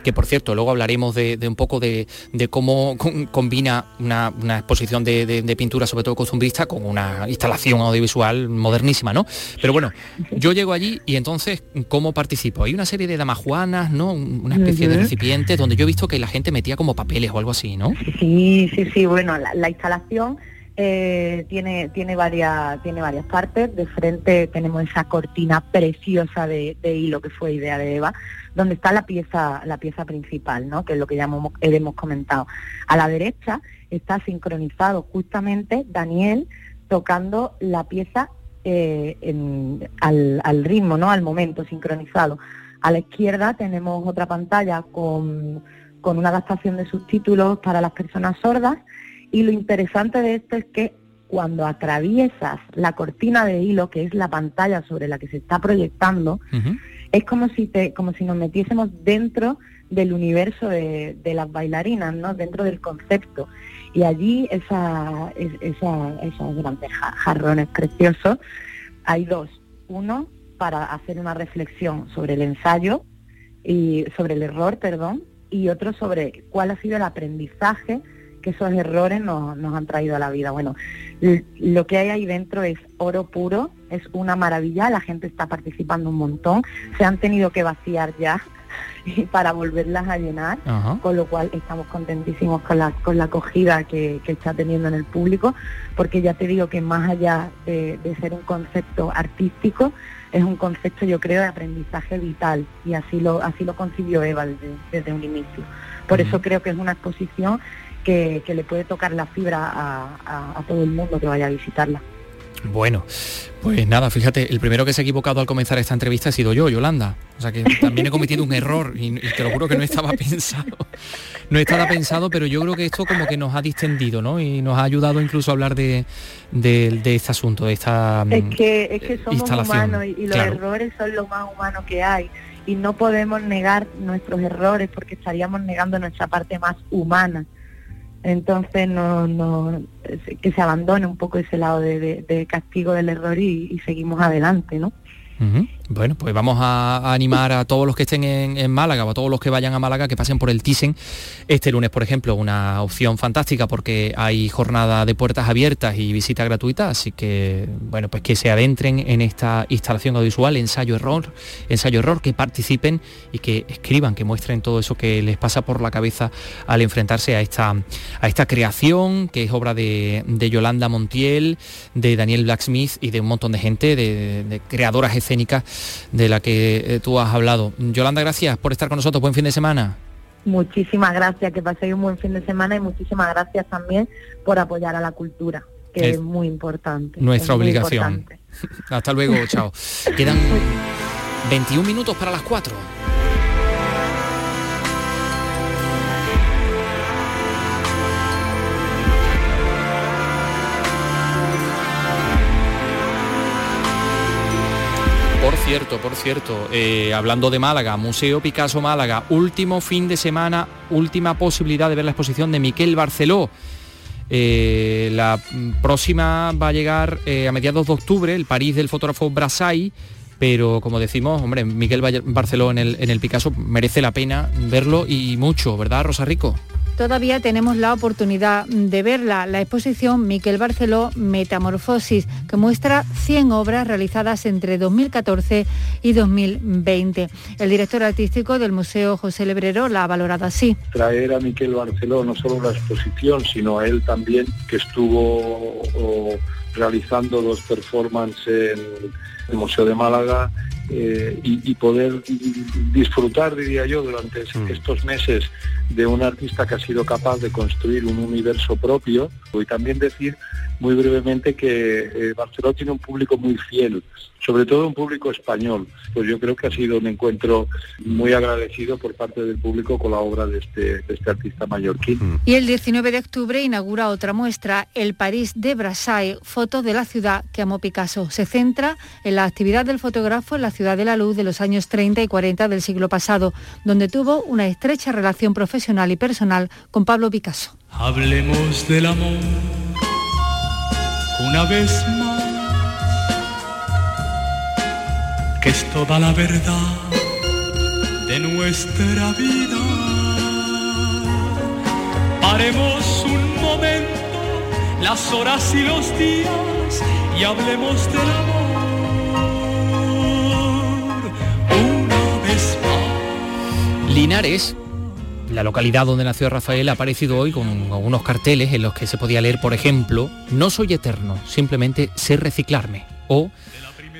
que por cierto, luego hablaremos de, un poco de, cómo combina una, exposición de, pintura, sobre todo costumbrista, con una instalación audiovisual modernísima, ¿no? Pero bueno, yo llego allí y entonces, ¿cómo participo? Hay una serie de damajuanas, ¿no? Una especie de recipientes donde yo he visto que la gente metía como papeles o algo así, ¿no? Sí, sí, sí, bueno, la, instalación... Eh, tiene, tiene, varias, tiene varias partes. De frente tenemos esa cortina preciosa de, de, hilo que fue idea de Eva donde está la pieza, la pieza principal, ¿no? que es lo que ya hemos, comentado. A la derecha está sincronizado justamente Daniel tocando la pieza eh, al, ritmo, ¿no? al momento, sincronizado. A la izquierda tenemos otra pantalla con, con una adaptación de subtítulos para las personas sordas y lo interesante de esto es que cuando atraviesas la cortina de hilo, que es la pantalla sobre la que se está proyectando, es como si te, como si nos metiésemos dentro del universo de, las bailarinas, ¿no? Dentro del concepto. Y allí esa, esa, esos grandes jarrones preciosos, hay dos. Uno para hacer una reflexión sobre el ensayo y sobre el error, perdón, y otro sobre cuál ha sido el aprendizaje que esos errores nos, nos han traído a la vida. Bueno, lo que hay ahí dentro es oro puro, es una maravilla, la gente está participando un montón, se han tenido que vaciar ya para volverlas a llenar, con lo cual estamos contentísimos con la, con la acogida que, está teniendo en el público, porque ya te digo que más allá de, ser un concepto artístico, es un concepto yo creo de aprendizaje vital y así lo, así lo concibió Eva desde, un inicio. Por eso creo que es una exposición que, le puede tocar la fibra a, todo el mundo que vaya a visitarla. Bueno, pues nada, fíjate, el primero que se ha equivocado al comenzar esta entrevista ha sido yo, Yolanda. O sea que también he cometido un error y, te lo juro que no estaba pensado. No estaba pensado, pero yo creo que esto como que nos ha distendido, ¿no? Y nos ha ayudado incluso a hablar de, este asunto, de esta Es que, es que somos humanos y, los errores son lo más humano que hay. Y no podemos negar nuestros errores porque estaríamos negando nuestra parte más humana entonces no, no que se abandone un poco ese lado de, castigo del error y, y, seguimos adelante, ¿no? Bueno, pues vamos a, animar a todos los que estén en, Málaga o a todos los que vayan a Málaga que pasen por el Thyssen. Este lunes, por ejemplo, una opción fantástica porque hay jornada de puertas abiertas y visita gratuita, así que bueno, pues que se adentren en esta instalación audiovisual, ensayo error, ensayo error, que participen y que escriban, que muestren todo eso que les pasa por la cabeza al enfrentarse a esta, a esta creación que es obra de, Yolanda Montiel, de Daniel Blacksmith y de un montón de gente, de, de creadoras escénicas de la que eh, tú has hablado. Yolanda, gracias por estar con nosotros. Buen fin de semana. Muchísimas gracias, que paséis un buen fin de semana y muchísimas gracias también por apoyar a la cultura, que es, muy importante. Nuestra obligación. Hasta luego, chao. Quedan 21 minutos para las 4. Cierto, por cierto, eh, hablando de Málaga, Museo Picasso Málaga, último fin de semana, última posibilidad de ver la exposición de Miquel Barceló. Eh, la próxima va a llegar eh, a mediados de octubre, el París del fotógrafo Brassai, pero como decimos, hombre, Miquel Barceló en el, en el Picasso merece la pena verlo y mucho, ¿verdad, Rosa Rico? Todavía tenemos la oportunidad de verla, la exposición Miquel Barceló Metamorfosis, que muestra 100 obras realizadas entre 2014 y 2020. El director artístico del Museo José Lebrero la ha valorado así. Traer a Miquel Barceló no solo la exposición, sino a él también, que estuvo realizando dos performances en el Museo de Málaga eh, y, poder disfrutar, diría yo, durante mm. estos meses de un artista que ha sido capaz de construir un universo propio. Y también decir muy brevemente que eh, Barcelona tiene un público muy fiel, sobre todo un público español. Pues yo creo que ha sido un encuentro muy agradecido por parte del público con la obra de este, este artista mallorquín. Mm. Y el 19 de octubre inaugura otra muestra, el París de Brassai, fotos de la ciudad que amó Picasso. Se centra en la actividad del fotógrafo en la ciudad de la luz de los años 30 y 40 del siglo pasado, donde tuvo una estrecha relación profesional y personal con Pablo Picasso. Hablemos del amor una vez más, que es toda la verdad de nuestra vida. Paremos un momento las horas y los días y hablemos del amor una vez más. Linares la localidad donde nació Rafael ha aparecido hoy con algunos carteles en los que se podía leer, por ejemplo, no soy eterno, simplemente sé reciclarme. O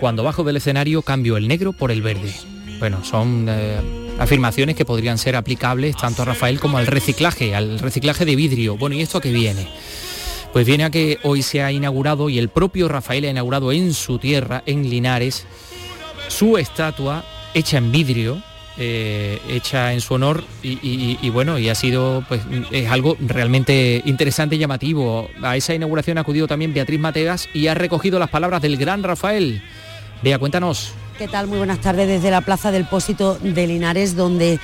cuando bajo del escenario cambio el negro por el verde. Bueno, son eh, afirmaciones que podrían ser aplicables tanto a Rafael como al reciclaje, al reciclaje de vidrio. Bueno, ¿y esto a qué viene? Pues viene a que hoy se ha inaugurado y el propio Rafael ha inaugurado en su tierra, en Linares, su estatua hecha en vidrio, eh, hecha en su honor y, bueno, y ha sido, pues es algo realmente interesante y llamativo. A esa inauguración ha acudido también Beatriz Mateas y ha recogido las palabras del gran Rafael. Vea, cuéntanos. ¿Qué tal? Muy buenas tardes desde la Plaza del Pósito de Linares, donde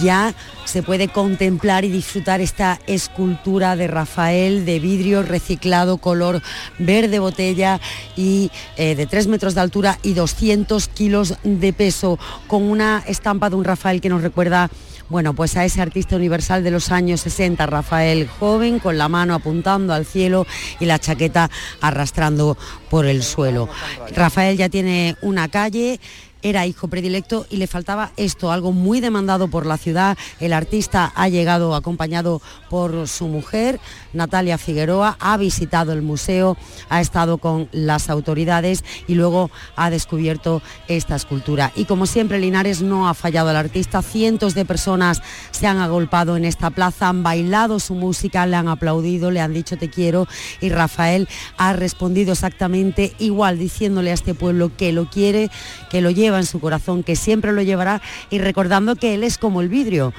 ya se puede contemplar y disfrutar esta escultura de Rafael de vidrio reciclado, color verde botella y eh, de 3 metros de altura y 200 kilos de peso, con una estampa de un Rafael que nos recuerda bueno, pues a ese artista universal de los años 60, Rafael joven, con la mano apuntando al cielo y la chaqueta arrastrando por el suelo. Rafael ya tiene una calle era hijo predilecto y le faltaba esto, algo muy demandado por la ciudad. El artista ha llegado acompañado por su mujer, Natalia Figueroa, ha visitado el museo, ha estado con las autoridades y luego ha descubierto esta escultura. Y como siempre, Linares no ha fallado al artista. Cientos de personas se han agolpado en esta plaza, han bailado su música, le han aplaudido, le han dicho te quiero y Rafael ha respondido exactamente igual, diciéndole a este pueblo que lo quiere, que lo lleva en su corazón, que siempre lo llevará y recordando que Él es como el vidrio,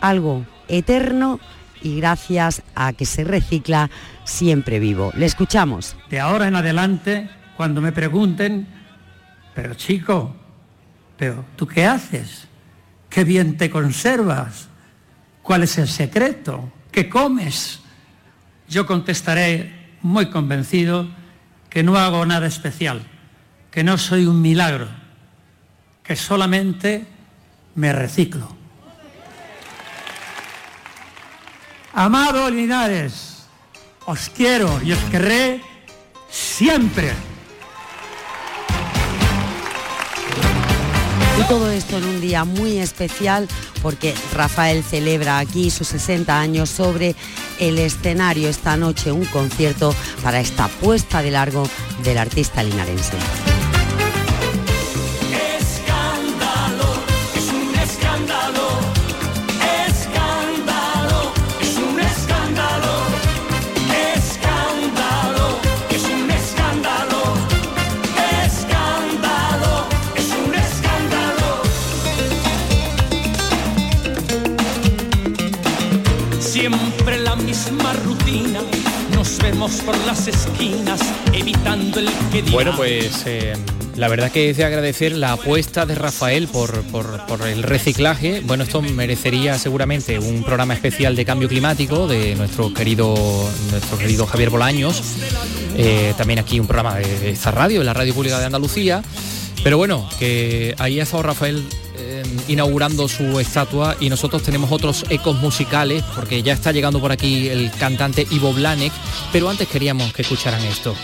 algo eterno y gracias a que se recicla siempre vivo. Le escuchamos. De ahora en adelante, cuando me pregunten, pero chico, pero ¿tú qué haces? ¿Qué bien te conservas? ¿Cuál es el secreto? ¿Qué comes? Yo contestaré muy convencido que no hago nada especial, que no soy un milagro que solamente me reciclo. Amado Linares, os quiero y os querré siempre. Y todo esto en un día muy especial porque Rafael celebra aquí sus 60 años sobre el escenario esta noche, un concierto para esta puesta de largo del artista linarense. Por las esquinas, evitando el que Bueno, pues eh, La verdad que es de agradecer la apuesta de Rafael por, el reciclaje. Bueno, esto merecería seguramente un programa especial de cambio climático de nuestro querido, nuestro querido Javier Bolaños. Eh, también aquí un programa de, esta radio, de la Radio Pública de Andalucía. Pero bueno, que ahí ha estado Rafael inaugurando su estatua y nosotros tenemos otros ecos musicales porque ya está llegando por aquí el cantante Ivo Blanek, pero antes queríamos que escucharan esto.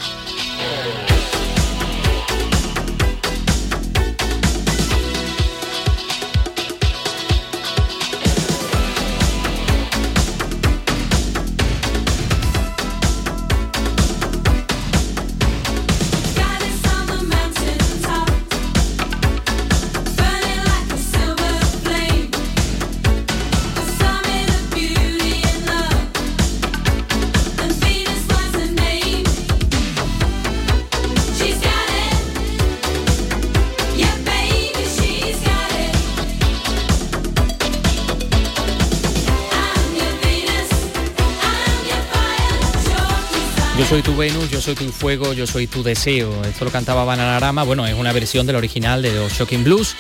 Soy tu fuego, yo soy tu deseo. Esto lo cantaba Bananarama. Bueno, es una versión del original de los Shocking Blues.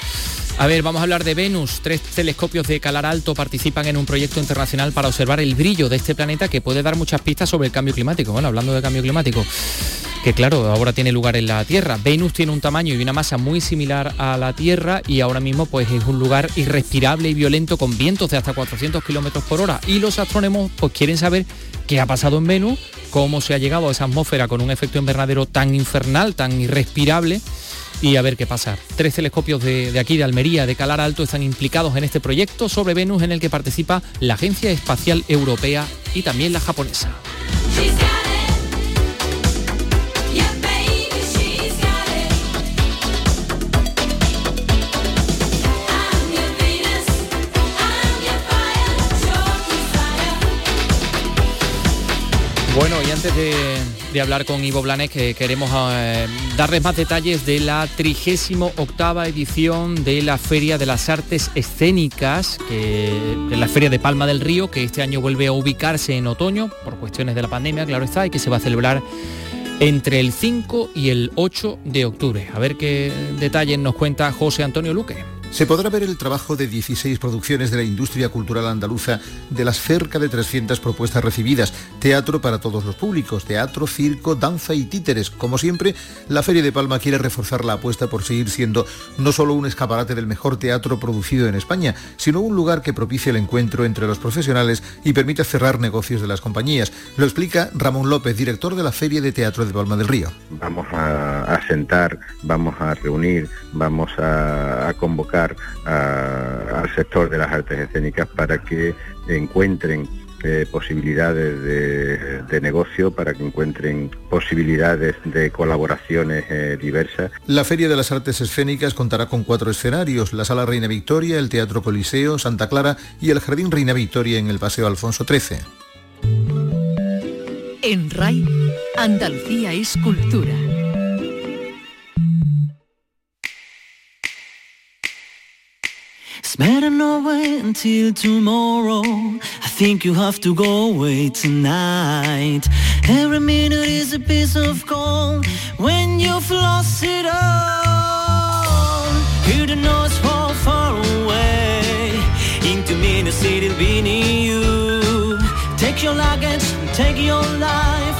A ver, vamos a hablar de Venus. Tres telescopios de Calar Alto participan en un proyecto internacional para observar el brillo de este planeta que puede dar muchas pistas sobre el cambio climático. Bueno, hablando de cambio climático, que claro, ahora tiene lugar en la Tierra. Venus tiene un tamaño y una masa muy similar a la Tierra y ahora mismo pues es un lugar irrespirable y violento con vientos de hasta 400 kilómetros por hora. Y los astrónomos pues quieren saber qué ha pasado en Venus, cómo se ha llegado a esa atmósfera con un efecto invernadero tan infernal, tan irrespirable y a ver qué pasa. Tres telescopios de, de aquí, de Almería, de Calar Alto, están implicados en este proyecto sobre Venus en el que participa la Agencia Espacial Europea y también la japonesa. Antes de, hablar con Ivo Blanes, que queremos eh, darles más detalles de la 38 edición de la Feria de las Artes Escénicas, que, de la Feria de Palma del Río, que este año vuelve a ubicarse en otoño, por cuestiones de la pandemia, claro está, y que se va a celebrar entre el 5 y el 8 de octubre. A ver qué detalles nos cuenta José Antonio Luque. Se podrá ver el trabajo de 16 producciones de la industria cultural andaluza de las cerca de 300 propuestas recibidas. Teatro para todos los públicos, teatro, circo, danza y títeres. Como siempre, la Feria de Palma quiere reforzar la apuesta por seguir siendo no solo un escaparate del mejor teatro producido en España, sino un lugar que propicie el encuentro entre los profesionales y permita cerrar negocios de las compañías. Lo explica Ramón López, director de la Feria de Teatro de Palma del Río. vamos a, sentar, vamos a reunir, vamos a convocar a- al sector de las artes escénicas para que encuentren eh, posibilidades de, de negocio, para que encuentren posibilidades de colaboraciones eh, diversas. La Feria de las Artes Escénicas contará con cuatro escenarios, la Sala Reina Victoria, el Teatro Coliseo, Santa Clara y el Jardín Reina Victoria en el Paseo Alfonso XIII. En RAI, Andalucía es cultura. It's better not wait until tomorrow. I think you have to go away tonight. Every minute is a piece of gold when you've lost it all. You don't know it's far, away. Into many cities beneath you. Take your luggage, take your life.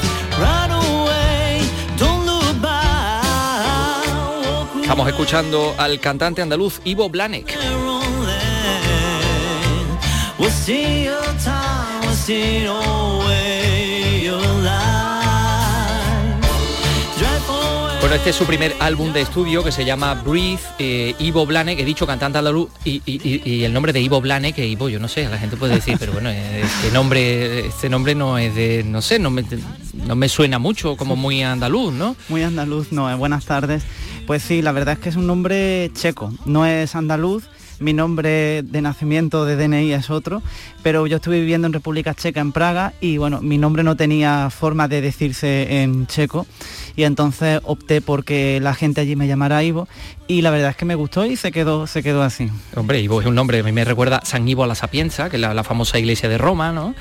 Don't look back. Estamos escuchando al cantante andaluz Ivo Blanek. We'll see your time, we'll see away your life. Drive away. Bueno, este es su primer álbum de estudio que se llama Breathe, eh, Ivo Blanek, he dicho cantante andaluz, y, y- el nombre de Ivo Blanek, que Ivo, yo no sé, la gente puede decir, pero bueno, eh, este nombre, este nombre no es de, no sé, no me, no me suena mucho, como muy andaluz, ¿no? Muy andaluz, no, eh, buenas tardes. Pues sí, la verdad es que es un nombre checo, no es andaluz, mi nombre de nacimiento de DNI es otro, pero yo estuve viviendo en República Checa, en Praga, y bueno, mi nombre no tenía forma de decirse en checo, y entonces opté porque la gente allí me llamara Ivo, y la verdad es que me gustó y se quedó, se quedó así. Hombre, Ivo es un nombre, a me recuerda San Ivo a la Sapienza, que es la famosa iglesia de Roma, ¿no?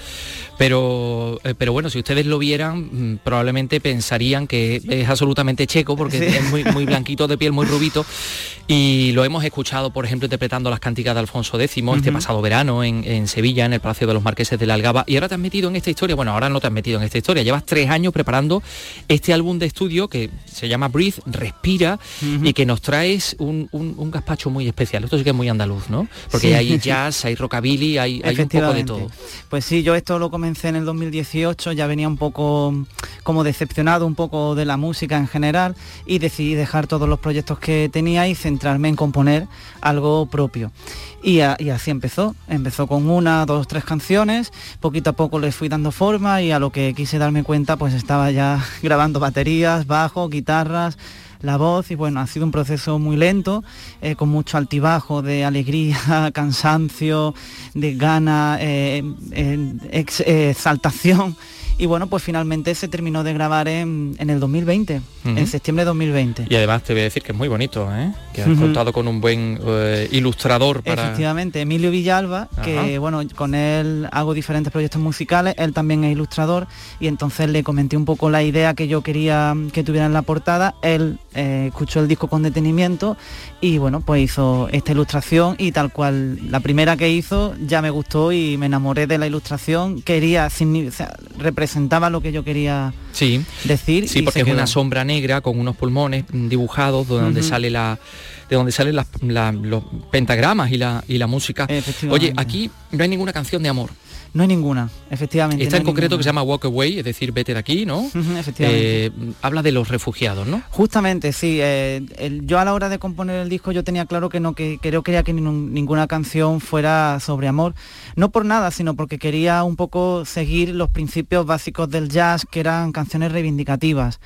Pero, eh, pero bueno, si ustedes lo vieran, mm, probablemente pensarían que es absolutamente checo, porque Sí. es muy, muy blanquito de piel, muy rubito. Y lo hemos escuchado, por ejemplo, interpretando las cánticas de Alfonso X este pasado verano en, en Sevilla, en el Palacio de los Marqueses de la Algaba. Y ahora te has metido en esta historia. Bueno, ahora no te has metido en esta historia. Llevas tres años preparando este álbum de estudio que se llama Breathe, Respira, y que nos traes un, un- un gazpacho muy especial. Esto sí que es muy andaluz, ¿no? Porque Sí. hay jazz, hay rockabilly, hay, hay un poco de todo. Pues sí, yo esto lo en el 2018, ya venía un poco como decepcionado un poco de la música en general y decidí dejar todos los proyectos que tenía y centrarme en componer algo propio. Y, y así empezó, empezó con una, dos, tres canciones, poquito a poco les fui dando forma y a lo que quise darme cuenta pues estaba ya grabando baterías, bajo, guitarras, la voz y bueno, ha sido un proceso muy lento, eh, con mucho altibajo de alegría, cansancio, de gana, eh, eh, ex- exaltación. Y bueno, pues finalmente se terminó de grabar en, en el 2020, Ujú. en septiembre de 2020. Y además te voy a decir que es muy bonito, ¿eh? que has contado con un buen eh, ilustrador para... Efectivamente, Emilio Villalba, que bueno, con él hago diferentes proyectos musicales, él también es ilustrador y entonces le comenté un poco la idea que yo quería que tuviera en la portada, él eh, escuchó el disco con detenimiento y bueno, pues hizo esta ilustración y tal cual la primera que hizo ya me gustó y me enamoré de la ilustración, quería, o sea, representaba lo que yo quería Sí, decir. sí y porque es una sombra negra con unos pulmones dibujados de donde sale la de donde salen las, la- los pentagramas y la, y la música. Oye, aquí no hay ninguna canción de amor. No hay ninguna, efectivamente. Esta no en concreto ninguna. que se llama Walk Away, es decir, vete de aquí, ¿no? Efectivamente. Eh, habla de los refugiados, ¿no? Justamente, sí. eh, el- yo a la hora de componer el disco yo tenía claro que no que, que yo quería que ninguna canción fuera sobre amor. No por nada, sino porque quería un poco seguir los principios básicos del jazz, que eran canciones reivindicativas.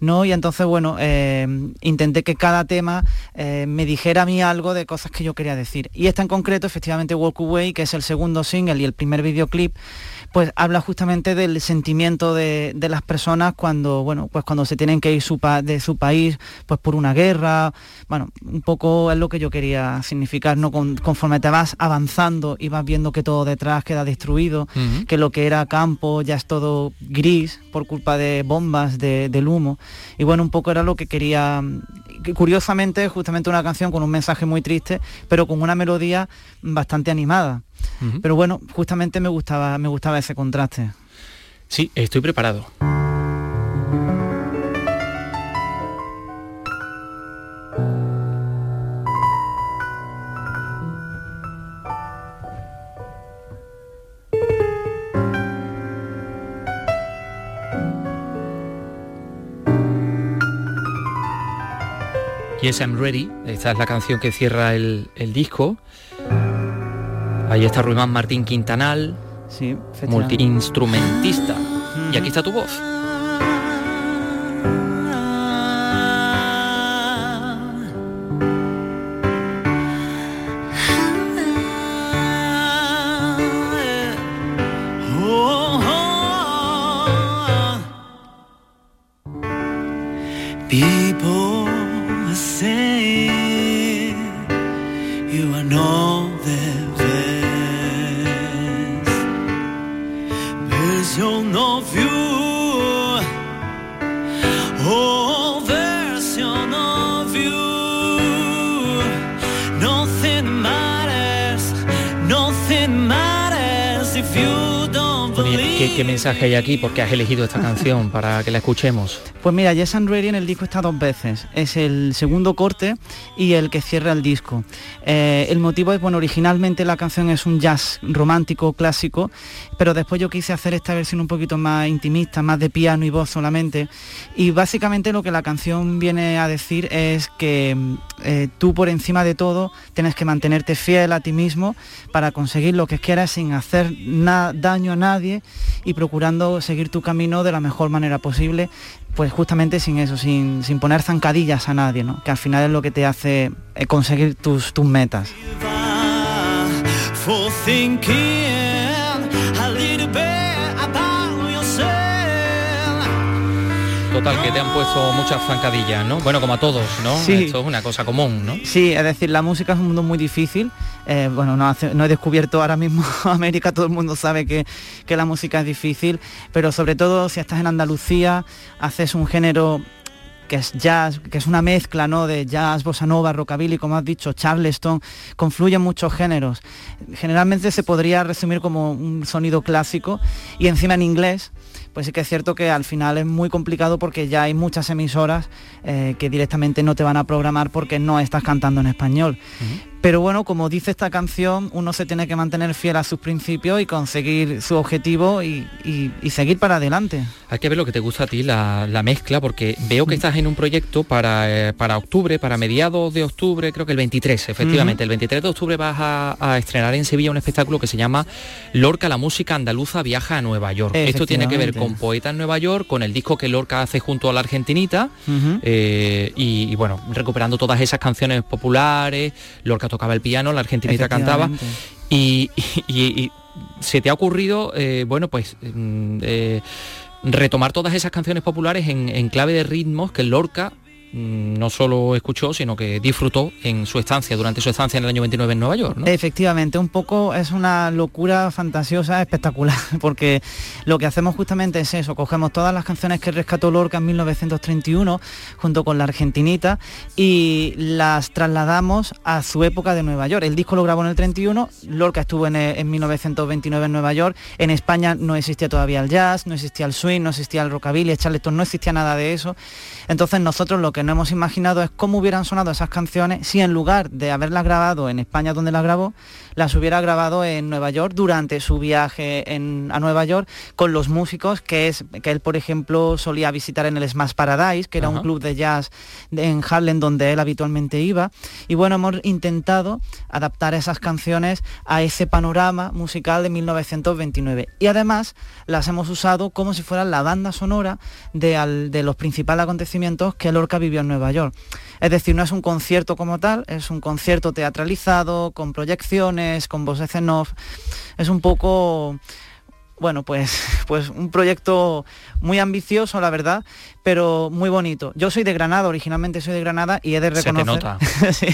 ¿No? Y entonces, bueno, eh, intenté que cada tema eh, me dijera a mí algo de cosas que yo quería decir. Y esta en concreto, efectivamente, Walk Away, que es el segundo single y el primer videoclip, pues habla justamente del sentimiento de, de las personas cuando, bueno, pues cuando se tienen que ir su pa- de su país, pues por una guerra. Bueno, un poco es lo que yo quería significar, ¿no? Con- conforme te vas avanzando y vas viendo que todo detrás queda destruido, que lo que era campo ya es todo gris por culpa de bombas, de- del humo. Y bueno, un poco era lo que quería, que curiosamente, justamente una canción con un mensaje muy triste, pero con una melodía bastante animada. Pero bueno, justamente me gustaba, me gustaba ese contraste. Sí, estoy preparado. Yes, I'm ready. Esta es la canción que cierra el, el disco. Ahí está Ruimán Martín Quintanal, Sí, multiinstrumentista. Y aquí está tu voz. Mensaje hay aquí? ¿Por qué has elegido esta canción para que la escuchemos? Pues mira, Yes and Ready en el disco está dos veces. Es el segundo corte y el que cierra el disco. Eh, el motivo es, bueno, originalmente la canción es un jazz romántico clásico, pero después yo quise hacer esta versión un poquito más intimista, más de piano y voz solamente. Y básicamente lo que la canción viene a decir es que eh, tú por encima de todo tienes que mantenerte fiel a ti mismo para conseguir lo que quieras sin hacer daño a nadie y procurando seguir tu camino de la mejor manera posible, pues justamente sin eso, sin, sin poner zancadillas a nadie, ¿no? que al final es lo que te hace eh, conseguir tus, tus metas. Total, que te han puesto muchas zancadillas, ¿no? Bueno, como a todos, ¿no? Sí. Esto es una cosa común, ¿no? Sí, es decir, la música es un mundo muy difícil. Eh, bueno, no, hace- no he descubierto ahora mismo América, todo el mundo sabe que, que la música es difícil, pero sobre todo si estás en Andalucía, haces un género que es jazz, que es una mezcla ¿no? de jazz, bossa nova, rockabilly, como has dicho, charleston, confluyen muchos géneros. Generalmente se podría resumir como un sonido clásico y encima en inglés, pues sí que es cierto que al final es muy complicado porque ya hay muchas emisoras eh, que directamente no te van a programar porque no estás cantando en español. Pero bueno, como dice esta canción, uno se tiene que mantener fiel a sus principios y conseguir su objetivo y, y- y seguir para adelante. Hay que ver lo que te gusta a ti, la, la mezcla, porque veo que estás en un proyecto para, eh, para octubre, para mediados de octubre, creo que el 23, efectivamente. El 23 de octubre vas a, a estrenar en Sevilla un espectáculo que se llama Lorca, la música andaluza viaja a Nueva York. Esto tiene que ver con. Poeta en Nueva York, con el disco que Lorca hace junto a la Argentinita, eh, y, y, bueno, recuperando todas esas canciones populares, Lorca tocaba el piano, la Argentinita cantaba, y, y- y se te ha ocurrido, eh, bueno, pues mm, eh, retomar todas esas canciones populares en, en clave de ritmos que Lorca no solo escuchó, sino que disfrutó en su estancia, durante su estancia en el año 29 en Nueva York. Efectivamente, un poco es una locura fantasiosa, espectacular, porque lo que hacemos justamente es eso, cogemos todas las canciones que rescató Lorca en 1931 junto con la Argentinita y las trasladamos a su época de Nueva York. El disco lo grabó en el 31, Lorca estuvo en, en 1929 en Nueva York, en España no existía todavía el jazz, no existía el swing, no existía el rockabilly, el charleston, no existía nada de eso. Entonces nosotros lo que no hemos imaginado es cómo hubieran sonado esas canciones si en lugar de haberlas grabado en España donde las grabó, las hubiera grabado en Nueva York durante su viaje en- a Nueva York con los músicos que, es, que él, por ejemplo, solía visitar en el Smash Paradise, que era un club de jazz de- en Harlem donde él habitualmente iba. Y bueno, hemos intentado adaptar esas canciones a ese panorama musical de 1929. Y además las hemos usado como si fueran la banda sonora de, al- de los principales acontecimientos que Lorca vivió en Nueva York. Es decir, no es un concierto como tal, es un concierto teatralizado, con proyecciones, con voces en off. Es un poco bueno, pues, pues un proyecto muy ambicioso, la verdad, pero muy bonito. Yo soy de Granada, originalmente soy de Granada y he de Se te reconocer. nota. Sí.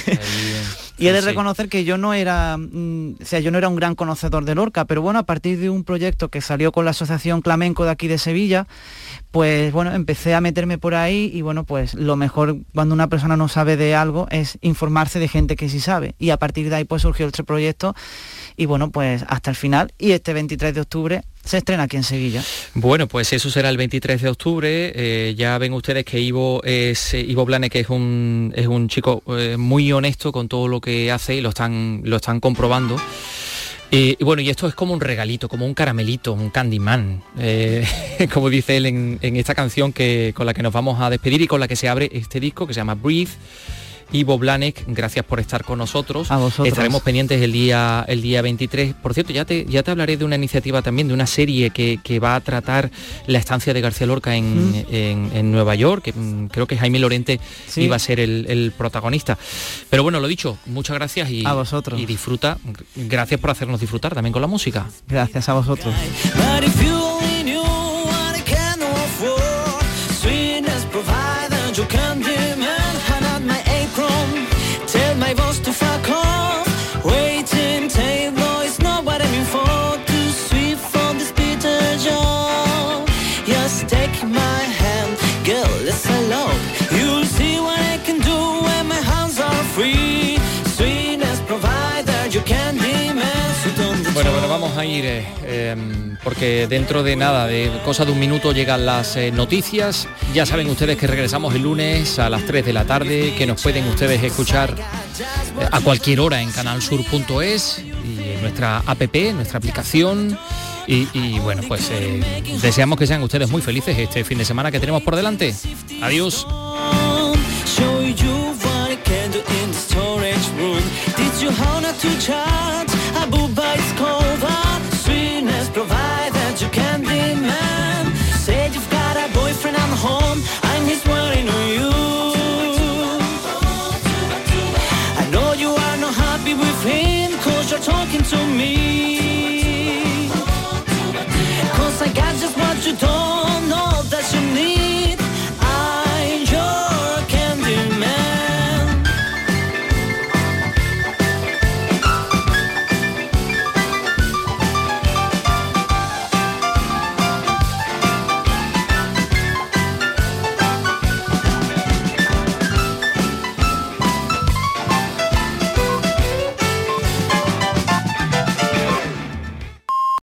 Y he de reconocer que yo no era, mm, o sea, yo no era un gran conocedor de Lorca, pero bueno, a partir de un proyecto que salió con la Asociación Flamenco de aquí de Sevilla, pues bueno, empecé a meterme por ahí y bueno, pues lo mejor cuando una persona no sabe de algo es informarse de gente que sí sabe. Y a partir de ahí pues surgió este proyecto y bueno, pues hasta el final. Y este 23 de octubre se estrena aquí en Sevilla. Bueno, pues eso será el 23 de octubre. Eh, ya ven ustedes que Ivo es eh, Ivo Blane, que es un es un chico eh, muy honesto con todo lo que hace y lo están lo están comprobando. Y bueno, y esto es como un regalito, como un caramelito, un Candyman, eh, como dice él en, en esta canción que, con la que nos vamos a despedir y con la que se abre este disco que se llama Breathe. Ivo Blanek, gracias por estar con nosotros. A vosotros. Estaremos pendientes el día, el día 23. Por cierto, ya te, ya te hablaré de una iniciativa también, de una serie que, que va a tratar la estancia de García Lorca en, Mm. en- en Nueva York. que, mm, creo que Jaime Lorente Sí. iba a ser el, el protagonista. Pero bueno, lo dicho, muchas gracias y, A vosotros. y disfruta. Gracias por hacernos disfrutar también con la música. Gracias a vosotros. Em, porque dentro de nada, de cosa de un minuto llegan las eh, noticias. Ya saben ustedes que regresamos el lunes a las 3 de la tarde, que nos pueden ustedes escuchar eh, a cualquier hora en canalsur.es y en nuestra app, nuestra aplicación. Y, bueno, pues eh, deseamos que sean ustedes muy felices este fin de semana que tenemos por delante. Adiós.